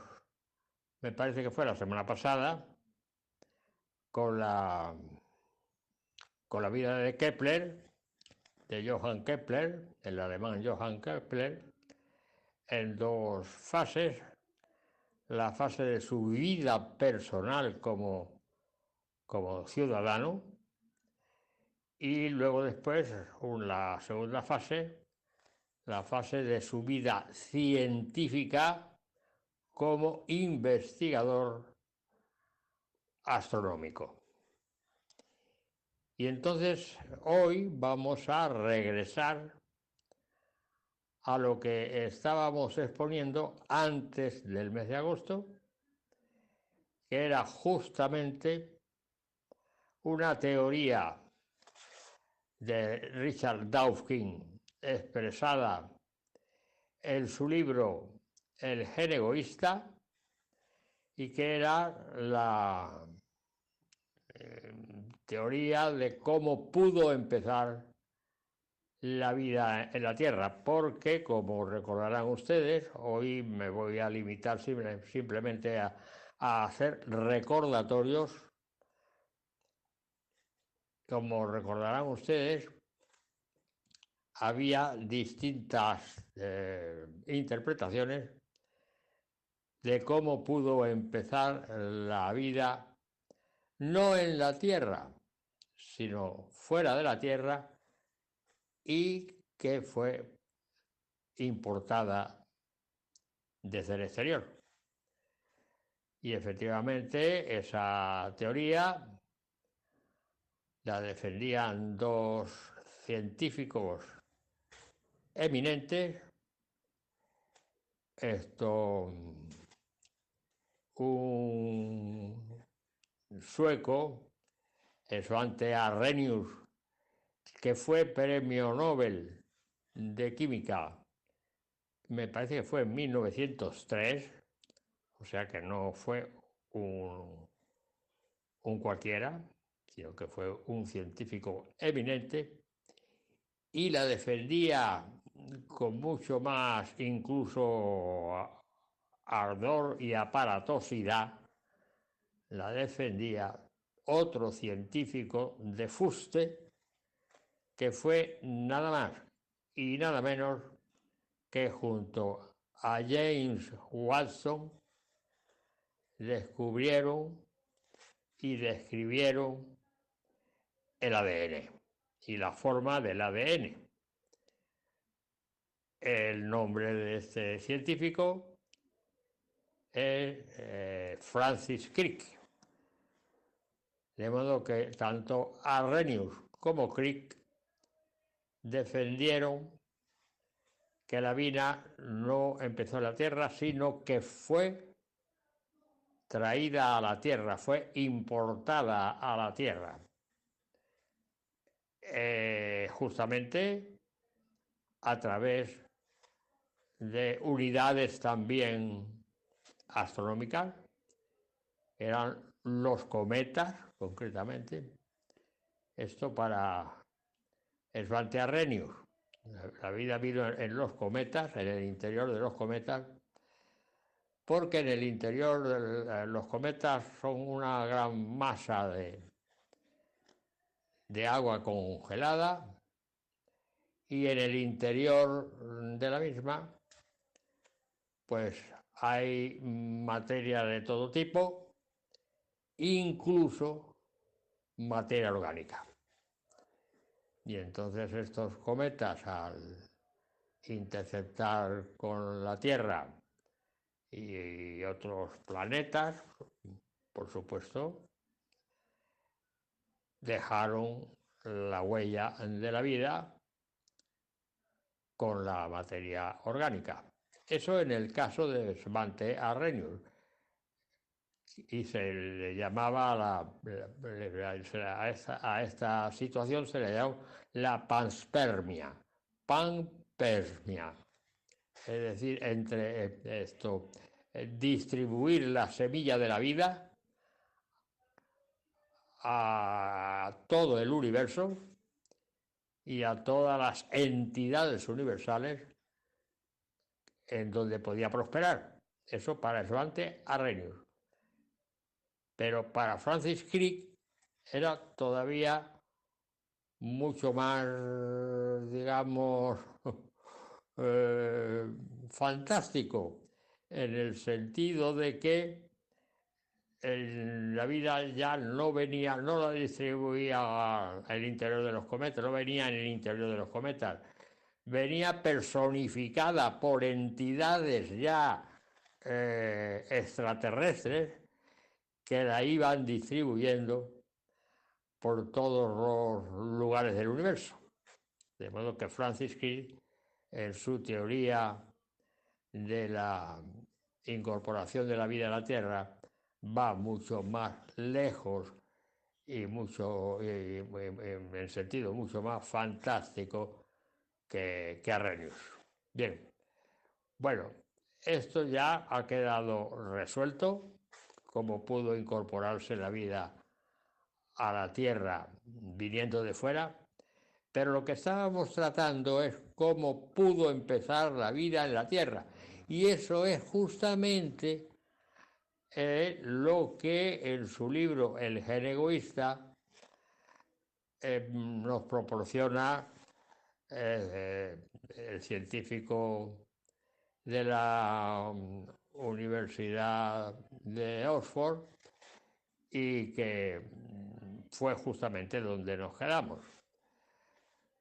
me parece que fue la semana pasada, con la, con la vida de Kepler, de Johann Kepler, el alemán Johann Kepler, en dos fases, la fase de su vida personal como, como ciudadano, y luego después la segunda fase, la fase de su vida científica como investigador astronómico. Y entonces hoy vamos a regresar a lo que estábamos exponiendo antes del mes de agosto, que era justamente una teoría de Richard Dawkins expresada en su libro El gen egoísta y que era la eh, teoría de cómo pudo empezar la vida en la Tierra, porque como recordarán ustedes, hoy me voy a limitar simplemente a, a hacer recordatorios como recordarán ustedes, había distintas eh, interpretaciones de cómo pudo empezar la vida no en la Tierra, sino fuera de la Tierra y que fue importada desde el exterior. Y efectivamente esa teoría La defendían dos científicos eminentes. Esto, un sueco, el Svante Arrhenius, que fue premio Nobel de Química, me parece que fue en 1903, o sea que no fue un, un cualquiera, sino que fue un científico eminente, y la defendía con mucho más incluso ardor y aparatosidad, la defendía otro científico de fuste que fue nada más y nada menos que junto a James Watson descubrieron y describieron el ADN y la forma del ADN. El nombre de este científico es eh, Francis Crick. De modo que tanto Arrhenius como Crick defendieron que la vida no empezó en la Tierra, sino que fue traída a la Tierra, fue importada a la Tierra. Eh, justamente a través de unidades también astronómicas, eran los cometas, concretamente. Esto para Svante Arrhenius. La vida vino en los cometas, en el interior de los cometas, porque en el interior de los cometas son una gran masa de, de agua congelada y en el interior de la misma pues hay materia de todo tipo, incluso materia orgánica. Y entonces estos cometas al interceptar con la Tierra y otros planetas, por supuesto, dejaron la huella de la vida con la materia orgánica. Eso en el caso de Svante Arrhenius. Y se le llamaba la, a, esta, a, esta, situación se le llama la panspermia. Panspermia. Es decir, entre esto, distribuir la semilla de la vida a todo el universo y a todas las entidades universales en donde podía prosperar. Eso para Svante Arrhenius. Pero para Francis Crick era todavía mucho más, digamos, eh, fantástico, en el sentido de que la vida ya no venía, no la distribuía al interior de los cometas, no venía en el interior de los cometas, venía personificada por entidades ya eh, extraterrestres que la iban distribuyendo por todos los lugares del universo. De modo que Francis Crick, en su teoría de la incorporación de la vida a la Tierra, va mucho más lejos y mucho, en sentido mucho más fantástico que, que Arrhenius. Bien, bueno, esto ya ha quedado resuelto, cómo pudo incorporarse la vida a la Tierra viniendo de fuera, pero lo que estábamos tratando es cómo pudo empezar la vida en la Tierra. Y eso es justamente eh, lo que en su libro El gen egoísta eh, nos proporciona eh, el científico de la um, Universidad de Oxford y que mm, fue justamente donde nos quedamos.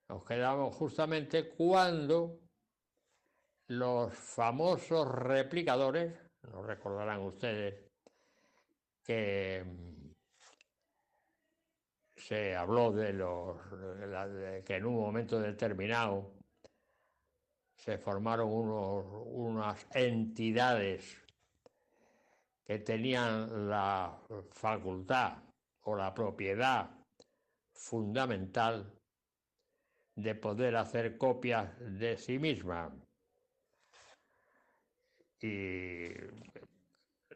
Nos quedamos justamente cuando los famosos replicadores, nos recordarán ustedes, que mm, se habló de los que en un momento determinado se formaron unos, unas entidades que tenían la facultad o la propiedad fundamental de poder hacer copias de sí misma. Y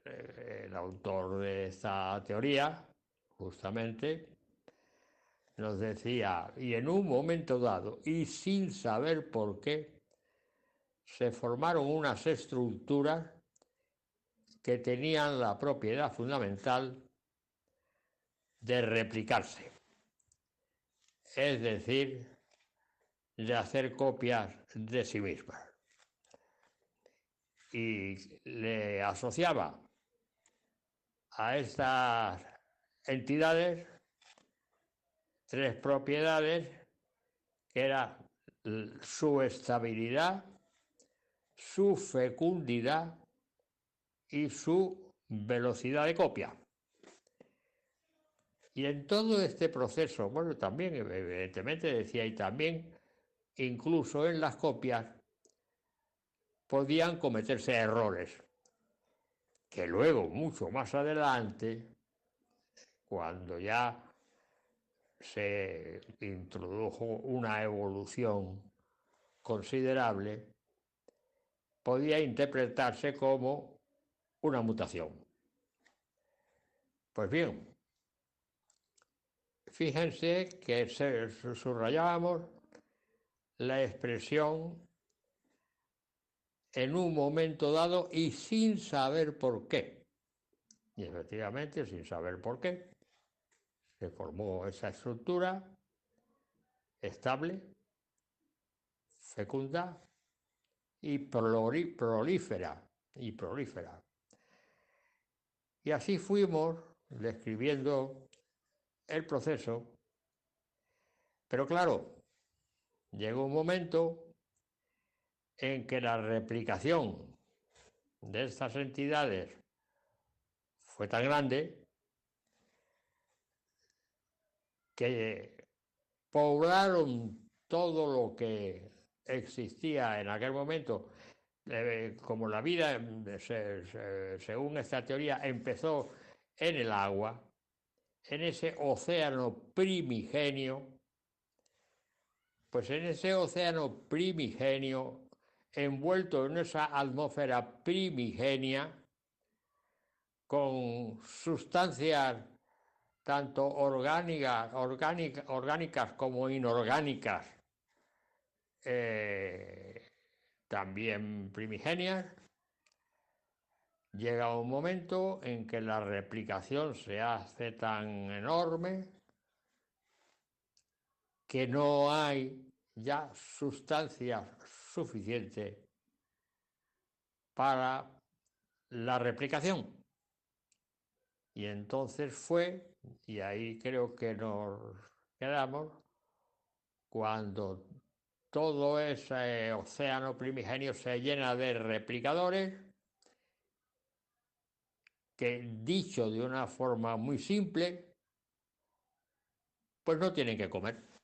eh, el autor de esta teoría, justamente, nos decía, y en un momento dado, y sin saber por qué, se formaron unas estructuras que tenían la propiedad fundamental de replicarse, es decir, de hacer copias de sí mismas. Y le asociaba a estas entidades tres propiedades era su estabilidad, su fecundidad y su velocidad de copia. Y en todo este proceso, bueno, también evidentemente decía, y también incluso en las copias podían cometerse errores, que luego, mucho más adelante, cuando ya se introdujo una evolución considerable, podía interpretarse como una mutación. Pues bien, fíjense que subrayábamos la expresión en un momento dado y sin saber por qué. Y efectivamente, sin saber por qué, se formó esa estructura estable, fecunda y prolífera, y prolífera. Y así fuimos describiendo el proceso, pero claro, llegó un momento en que la replicación de estas entidades fue tan grande que poblaron todo lo que existía en aquel momento. Eh, como la vida, eh, se- se- según esta teoría, empezó en el agua, en ese océano primigenio, pues en ese océano primigenio, envuelto en esa atmósfera primigenia, con sustancias tanto orgánicas, orgánica- orgánicas como inorgánicas, eh, también primigenias, llega un momento en que la replicación se hace tan enorme que no hay ya sustancias suficientes para la replicación. Y entonces fue, y ahí creo que nos quedamos, cuando todo ese océano primigenio se llena de replicadores, que dicho de una forma muy simple, pues no tienen que comer.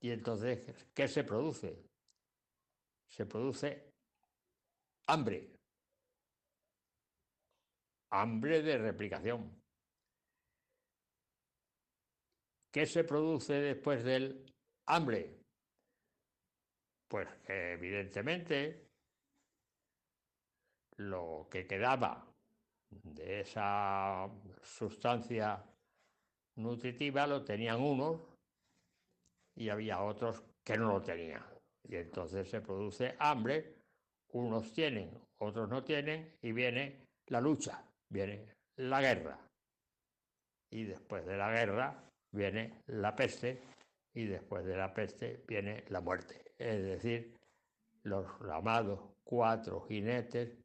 Y entonces, ¿qué se produce? Se produce hambre. Hambre de replicación. ¿Qué se produce después del hambre? Pues evidentemente lo que quedaba de esa sustancia nutritiva lo tenían unos y había otros que no lo tenían. Y entonces se produce hambre, unos tienen, otros no tienen, y viene la lucha, viene la guerra. Y después de la guerra viene la peste, y después de la peste viene la muerte. Es decir, los llamados cuatro jinetes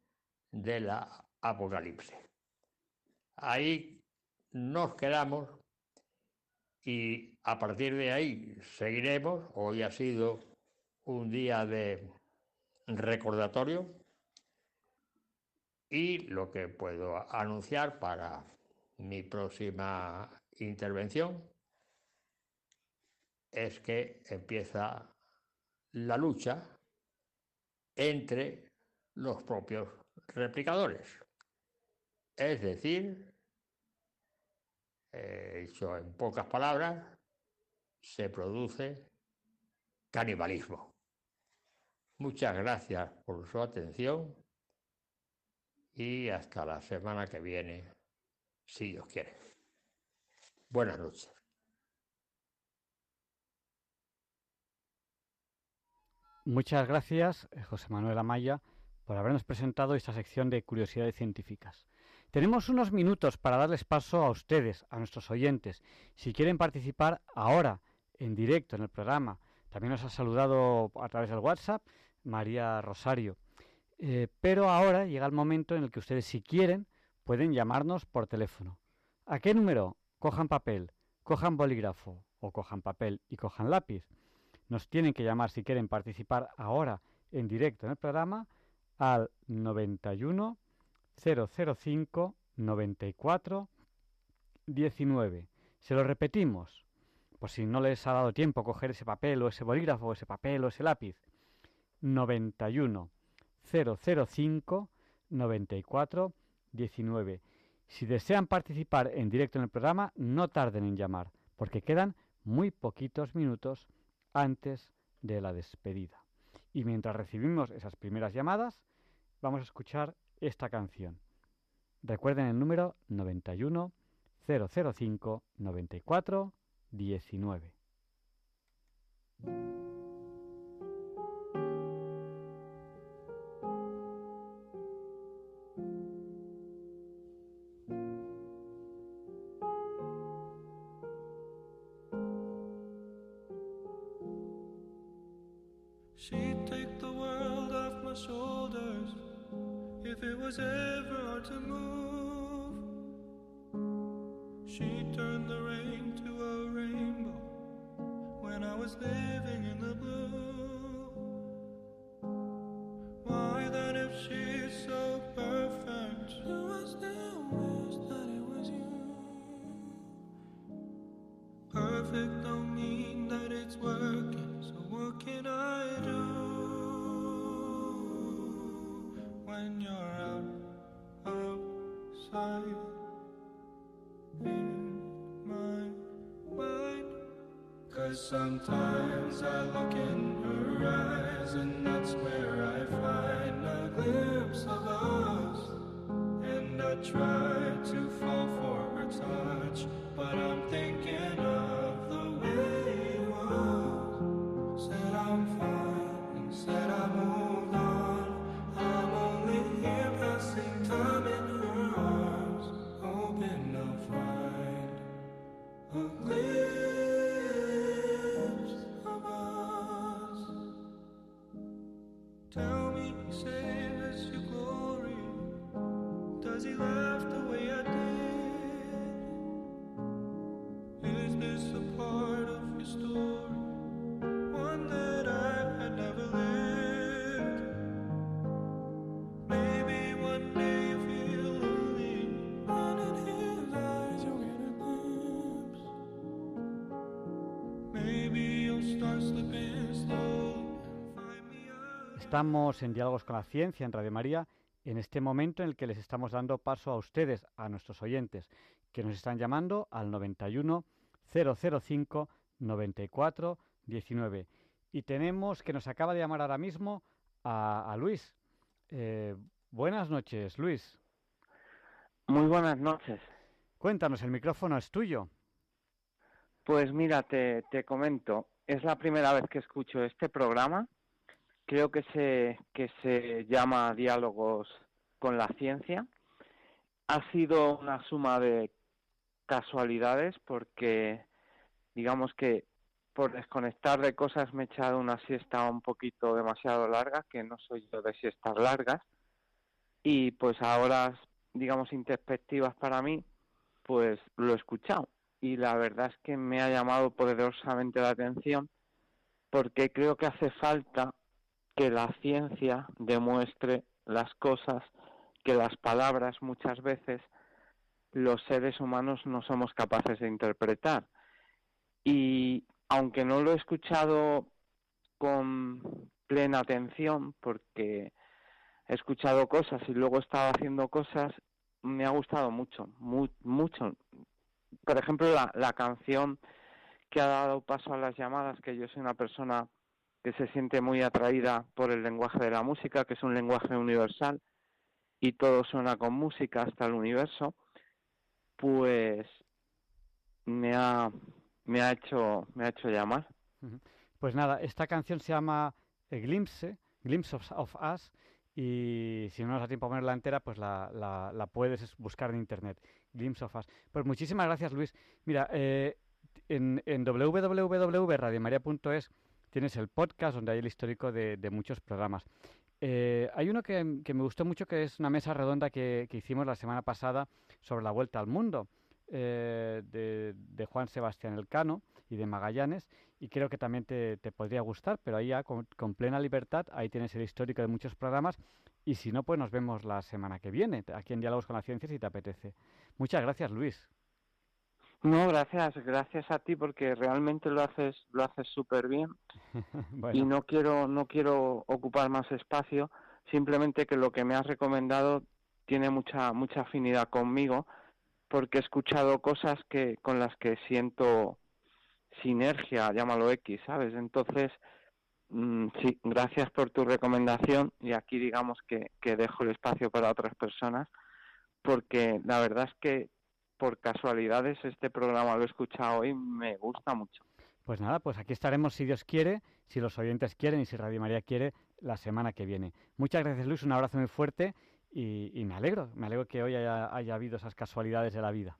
de la Apocalipsis. Ahí nos quedamos y a partir de ahí seguiremos. Hoy ha sido un día de recordatorio y lo que puedo anunciar para mi próxima intervención es que empieza la lucha entre los propios replicadores. Es decir, eh, dicho en pocas palabras, se produce canibalismo. Muchas gracias por su atención y hasta la semana que viene, si Dios quiere. Buenas noches. Muchas gracias, eh, José Manuel Amaya, por habernos presentado esta sección de curiosidades científicas. Tenemos unos minutos para darles paso a ustedes, a nuestros oyentes. Si quieren participar ahora, en directo, en el programa, también nos ha saludado a través del WhatsApp María Rosario. Eh, pero ahora llega el momento en el que ustedes, si quieren, pueden llamarnos por teléfono. ¿A qué número? Cojan papel, cojan bolígrafo o cojan papel y cojan lápiz. Nos tienen que llamar si quieren participar ahora en directo en el programa al 91 005 94 19. Se lo repetimos, por si no les ha dado tiempo coger ese papel o ese bolígrafo ese papel o ese lápiz. 91 005 94 19. Si desean participar en directo en el programa, no tarden en llamar, porque quedan muy poquitos minutos antes de la despedida. Y mientras recibimos esas primeras llamadas, vamos a escuchar esta canción. Recuerden el número 91 005 94 19. Estamos en Diálogos con la Ciencia en Radio María en este momento en el que les estamos dando paso a ustedes, a nuestros oyentes, que nos están llamando al 91 005 94 19. Y tenemos que nos acaba de llamar ahora mismo a, a Luis. Eh, buenas noches, Luis. Muy buenas noches. Cuéntanos, el micrófono es tuyo. Pues mira, te, te comento, es la primera vez que escucho este programa. Creo que se, que se llama Diálogos con la Ciencia. Ha sido una suma de casualidades porque digamos que por desconectar de cosas me he echado una siesta un poquito demasiado larga, que no soy yo de siestas largas, y pues ahora, digamos, introspectivas para mí, pues lo he escuchado. Y la verdad es que me ha llamado poderosamente la atención porque creo que hace falta que la ciencia demuestre las cosas que las palabras muchas veces los seres humanos no somos capaces de interpretar. Y aunque no lo he escuchado con plena atención, porque he escuchado cosas y luego he estado haciendo cosas, me ha gustado mucho, mu- mucho. Por ejemplo, la, la canción que ha dado paso a las llamadas, que yo soy una persona que se siente muy atraída por el lenguaje de la música, que es un lenguaje universal y todo suena con música hasta el universo, pues me ha me ha hecho me ha hecho llamar. Pues nada, esta canción se llama Glimpse, Glimpse of, Us, y si no nos da tiempo a ponerla entera, pues la, la- puedes es- buscar en internet, Glimpse of Us. Pues muchísimas gracias, Luis. Mira, eh, en, en tienes el podcast donde hay el histórico de, muchos programas. Eh, hay uno que, me gustó mucho, que es una mesa redonda que, hicimos la semana pasada sobre la vuelta al mundo, eh, de, de Juan Sebastián Elcano y de Magallanes, y creo que también te, te podría gustar, pero ahí ya con, con plena libertad, ahí tienes el histórico de muchos programas, y si no, pues nos vemos la semana que viene, aquí en Diálogos con la Ciencia, si te apetece. Muchas gracias, Luis. No, gracias, gracias a ti porque realmente lo haces lo haces súper bien Bueno. y no quiero no quiero ocupar más espacio, simplemente que lo que me has recomendado tiene mucha mucha afinidad conmigo porque he escuchado cosas que con las que siento sinergia, llámalo X, ¿sabes? Entonces, mm, sí, gracias por tu recomendación y aquí digamos que, que dejo el espacio para otras personas porque la verdad es que por casualidades este programa lo he escuchado hoy me gusta mucho. Pues nada, pues aquí estaremos si Dios quiere, si los oyentes quieren y si Radio María quiere, la semana que viene. Muchas gracias, Luis, un abrazo muy fuerte y, y me alegro, me alegro que hoy haya, haya habido esas casualidades de la vida.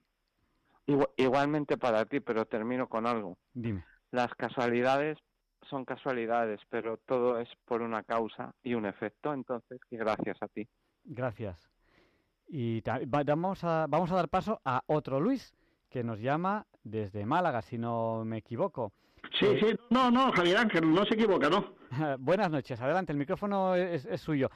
Igua- Igualmente para ti, pero termino con algo. Dime. Las casualidades son casualidades, pero todo es por una causa y un efecto, entonces que gracias a ti. Gracias. Y vamos, a, vamos a dar paso a otro Luis, que nos llama desde Málaga, si no me equivoco. Sí, sí, no, no, Javier Ángel, no se equivoca, ¿no? Buenas noches, adelante, el micrófono es, suyo.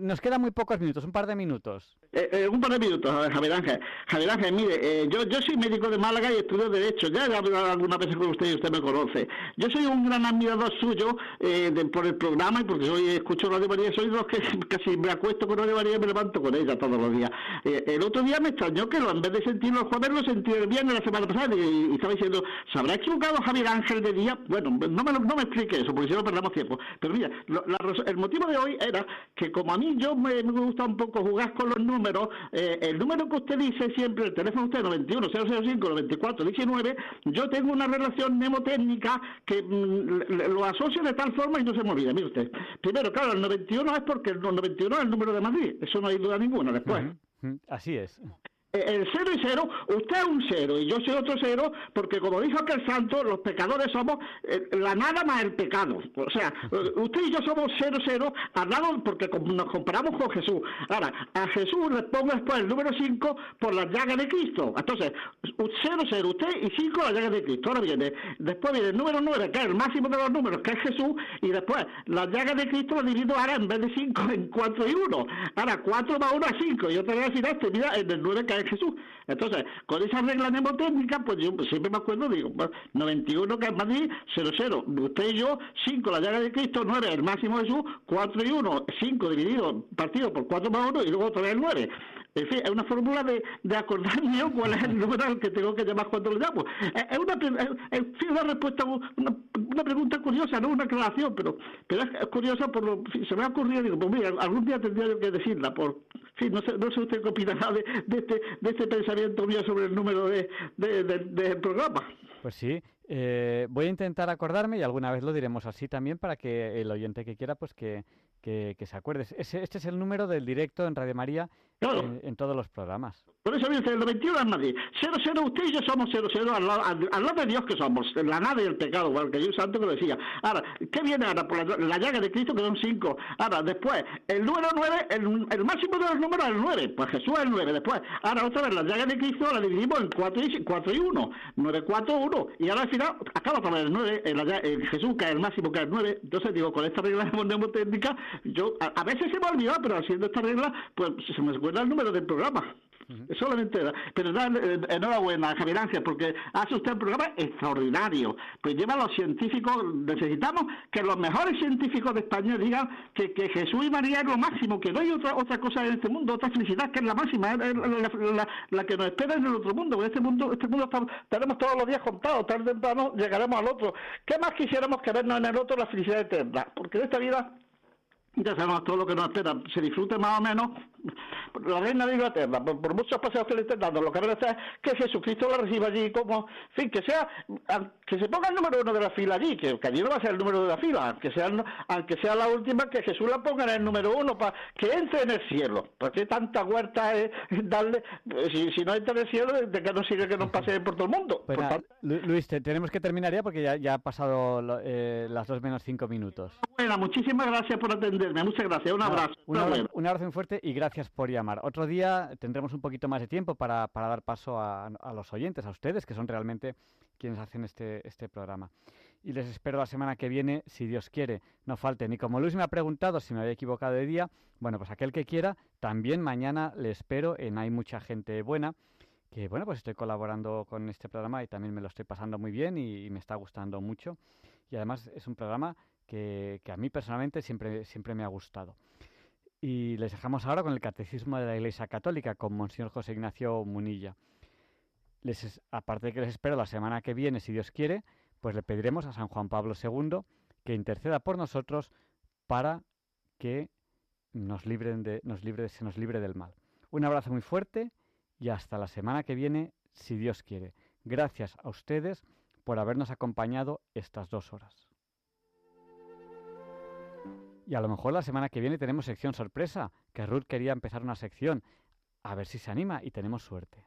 Nos quedan muy pocos minutos, un par de minutos. Eh, eh, un par de minutos, Javier Ángel. Javier Ángel, mire, eh, yo, yo soy médico de Málaga y estudio Derecho. Ya he hablado algunas veces con usted y usted me conoce. Yo soy un gran admirador suyo eh, de- por el programa y porque hoy escucho Radio María. Soy de los que casi me acuesto con Radio María y me levanto con ella todos los días. Eh, el otro día me extrañó que en vez de sentirlo el jueves, lo sentí el viernes la semana pasada y, estaba diciendo, ¿se habrá equivocado Javier Ángel de día? Bueno, no me, no me explique eso, porque si no perdamos tiempo. Pero mira, el motivo de hoy era que como a mí yo me, gusta un poco jugar con los números, eh, el número que usted dice siempre, el teléfono usted 91 005 94 19, yo tengo una relación mnemotécnica que mm, lo asocio de tal forma y no se me olvida. Mire usted, primero, claro, el 91 es porque el 91 es el número de Madrid, eso no hay duda ninguna. Después, Así es. El cero y cero, usted es un cero y yo soy otro cero, porque como dijo aquel santo, los pecadores somos eh, la nada más el pecado. O sea, eh, usted y yo somos cero cero al lado porque nos comparamos con Jesús. Ahora, a Jesús le pongo después el número 5 por las llagas de Cristo. Entonces, cero cero usted y 5 las llagas de Cristo. Ahora viene, después viene el número 9, que es el máximo de los números, que es Jesús, y después las llagas de Cristo las divido ahora en vez de 5 en 4 y 1. Ahora, 4 más 1 es 5, y otra vez al final termina en el 9 que es Jesús. Entonces, con esa regla mnemotécnica, pues yo siempre me acuerdo, digo, pues, 91 que es Madrid, 0, 0. Usted y yo, 5 la llaga de Cristo, 9 el máximo Jesús, 4 y 1, 5 dividido, partido por 4 más 1 y luego otra vez el 9. En fin, es una fórmula de, de acordarme yo cuál es el número al que tengo que llamar cuando lo llamo. Es, una, es- una respuesta, una, pregunta curiosa, no una aclaración, pero, pero es, curiosa por lo se me ha ocurrido, digo, pues mira, algún día tendría que decirla, por, fin, no sé, no sé usted qué opinará de, de, este, de este pensamiento mío sobre el número de, de- de- del programa. Pues sí, eh, voy a intentar acordarme y alguna vez lo diremos así también para que el oyente que quiera, pues que, que se acuerde. Ese- este es el número del directo en Radio María en, en todos los programas. Por eso, mire, el 91 es Madrid. 0, 0, usted y yo somos 0, 0 al lado, al, al lado de Dios que somos, la nada y el pecado, igual que hay un santo que lo decía. Ahora, ¿qué viene ahora? Por la, la llaga de Cristo que son 5. Ahora, después, el número 9, el, el máximo de los números es el 9, pues Jesús es el 9. Después, ahora otra vez, la llaga de Cristo la dividimos en 4 y, 4 y 1. 9, 4, 1. Y ahora al final, acaba otra vez el 9, en la llaga- en Jesús que es el máximo que es el 9. Entonces, digo, con esta regla mnemotécnica, yo, a, a veces se me ha olvidado, pero haciendo esta regla, pues se me recuerda el número del programa. Solamente era. Pero da- eh, enhorabuena, Javier Ángel, porque hace usted un programa extraordinario. Pues lleva a los científicos, necesitamos que los mejores científicos de España digan que, que Jesús y María es lo máximo, que no hay otra otra cosa en este mundo, otra felicidad que es la máxima, es la, la- la- la que nos espera en el otro mundo. porque Este mundo, este mundo está- tenemos todos los días contados, tarde o temprano llegaremos al otro. ¿Qué más quisiéramos que vernos en el otro la felicidad eterna? Porque de esta vida ya sabemos todo lo que nos espera, se disfrute más o menos. La reina de Inglaterra, por, por muchos paseos que le estén dando, lo que merece es que Jesucristo la reciba allí como, fin, que sea, que se ponga el número uno de la fila allí, que, que allí no va a ser el número de la fila, aunque sea, aunque sea la última, que Jesús la ponga en el número uno, para que entre en el cielo. ¿Por qué tanta huerta es darle, eh, si, si no entra en el cielo, de que no sigue que nos pase por todo el mundo? Pues nada, Luis, te- tenemos que terminar ya porque ya, ya ha pasado lo- eh, las dos menos cinco minutos. Bueno, muchísimas gracias por atenderme, muchas gracias, un abrazo. Un abrazo, Enhorabuena. un abrazo muy fuerte y gracias por llamar. Otro día tendremos un poquito más de tiempo para, para dar paso a, a los oyentes, a ustedes, que son realmente quienes hacen este, este programa. Y les espero la semana que viene, si Dios quiere. No falten. Y como Luis me ha preguntado si me había equivocado de día, bueno, pues aquel que quiera, también mañana le espero en Hay Mucha Gente Buena, que bueno, pues estoy colaborando con este programa y también me lo estoy pasando muy bien y, me está gustando mucho. Y además es un programa que, que a mí personalmente siempre, siempre me ha gustado. Y les dejamos ahora con el Catecismo de la Iglesia Católica, con Monseñor José Ignacio Munilla. Aparte de que les espero la semana que viene, si Dios quiere, pues le pediremos a San Juan Pablo II que interceda por nosotros para que nos, libren de, nos se nos libre del mal. Un abrazo muy fuerte y hasta la semana que viene, si Dios quiere. Gracias a ustedes por habernos acompañado estas dos horas. Y a lo mejor la semana que viene tenemos sección sorpresa, que Ruth quería empezar una sección. A ver si se anima y tenemos suerte.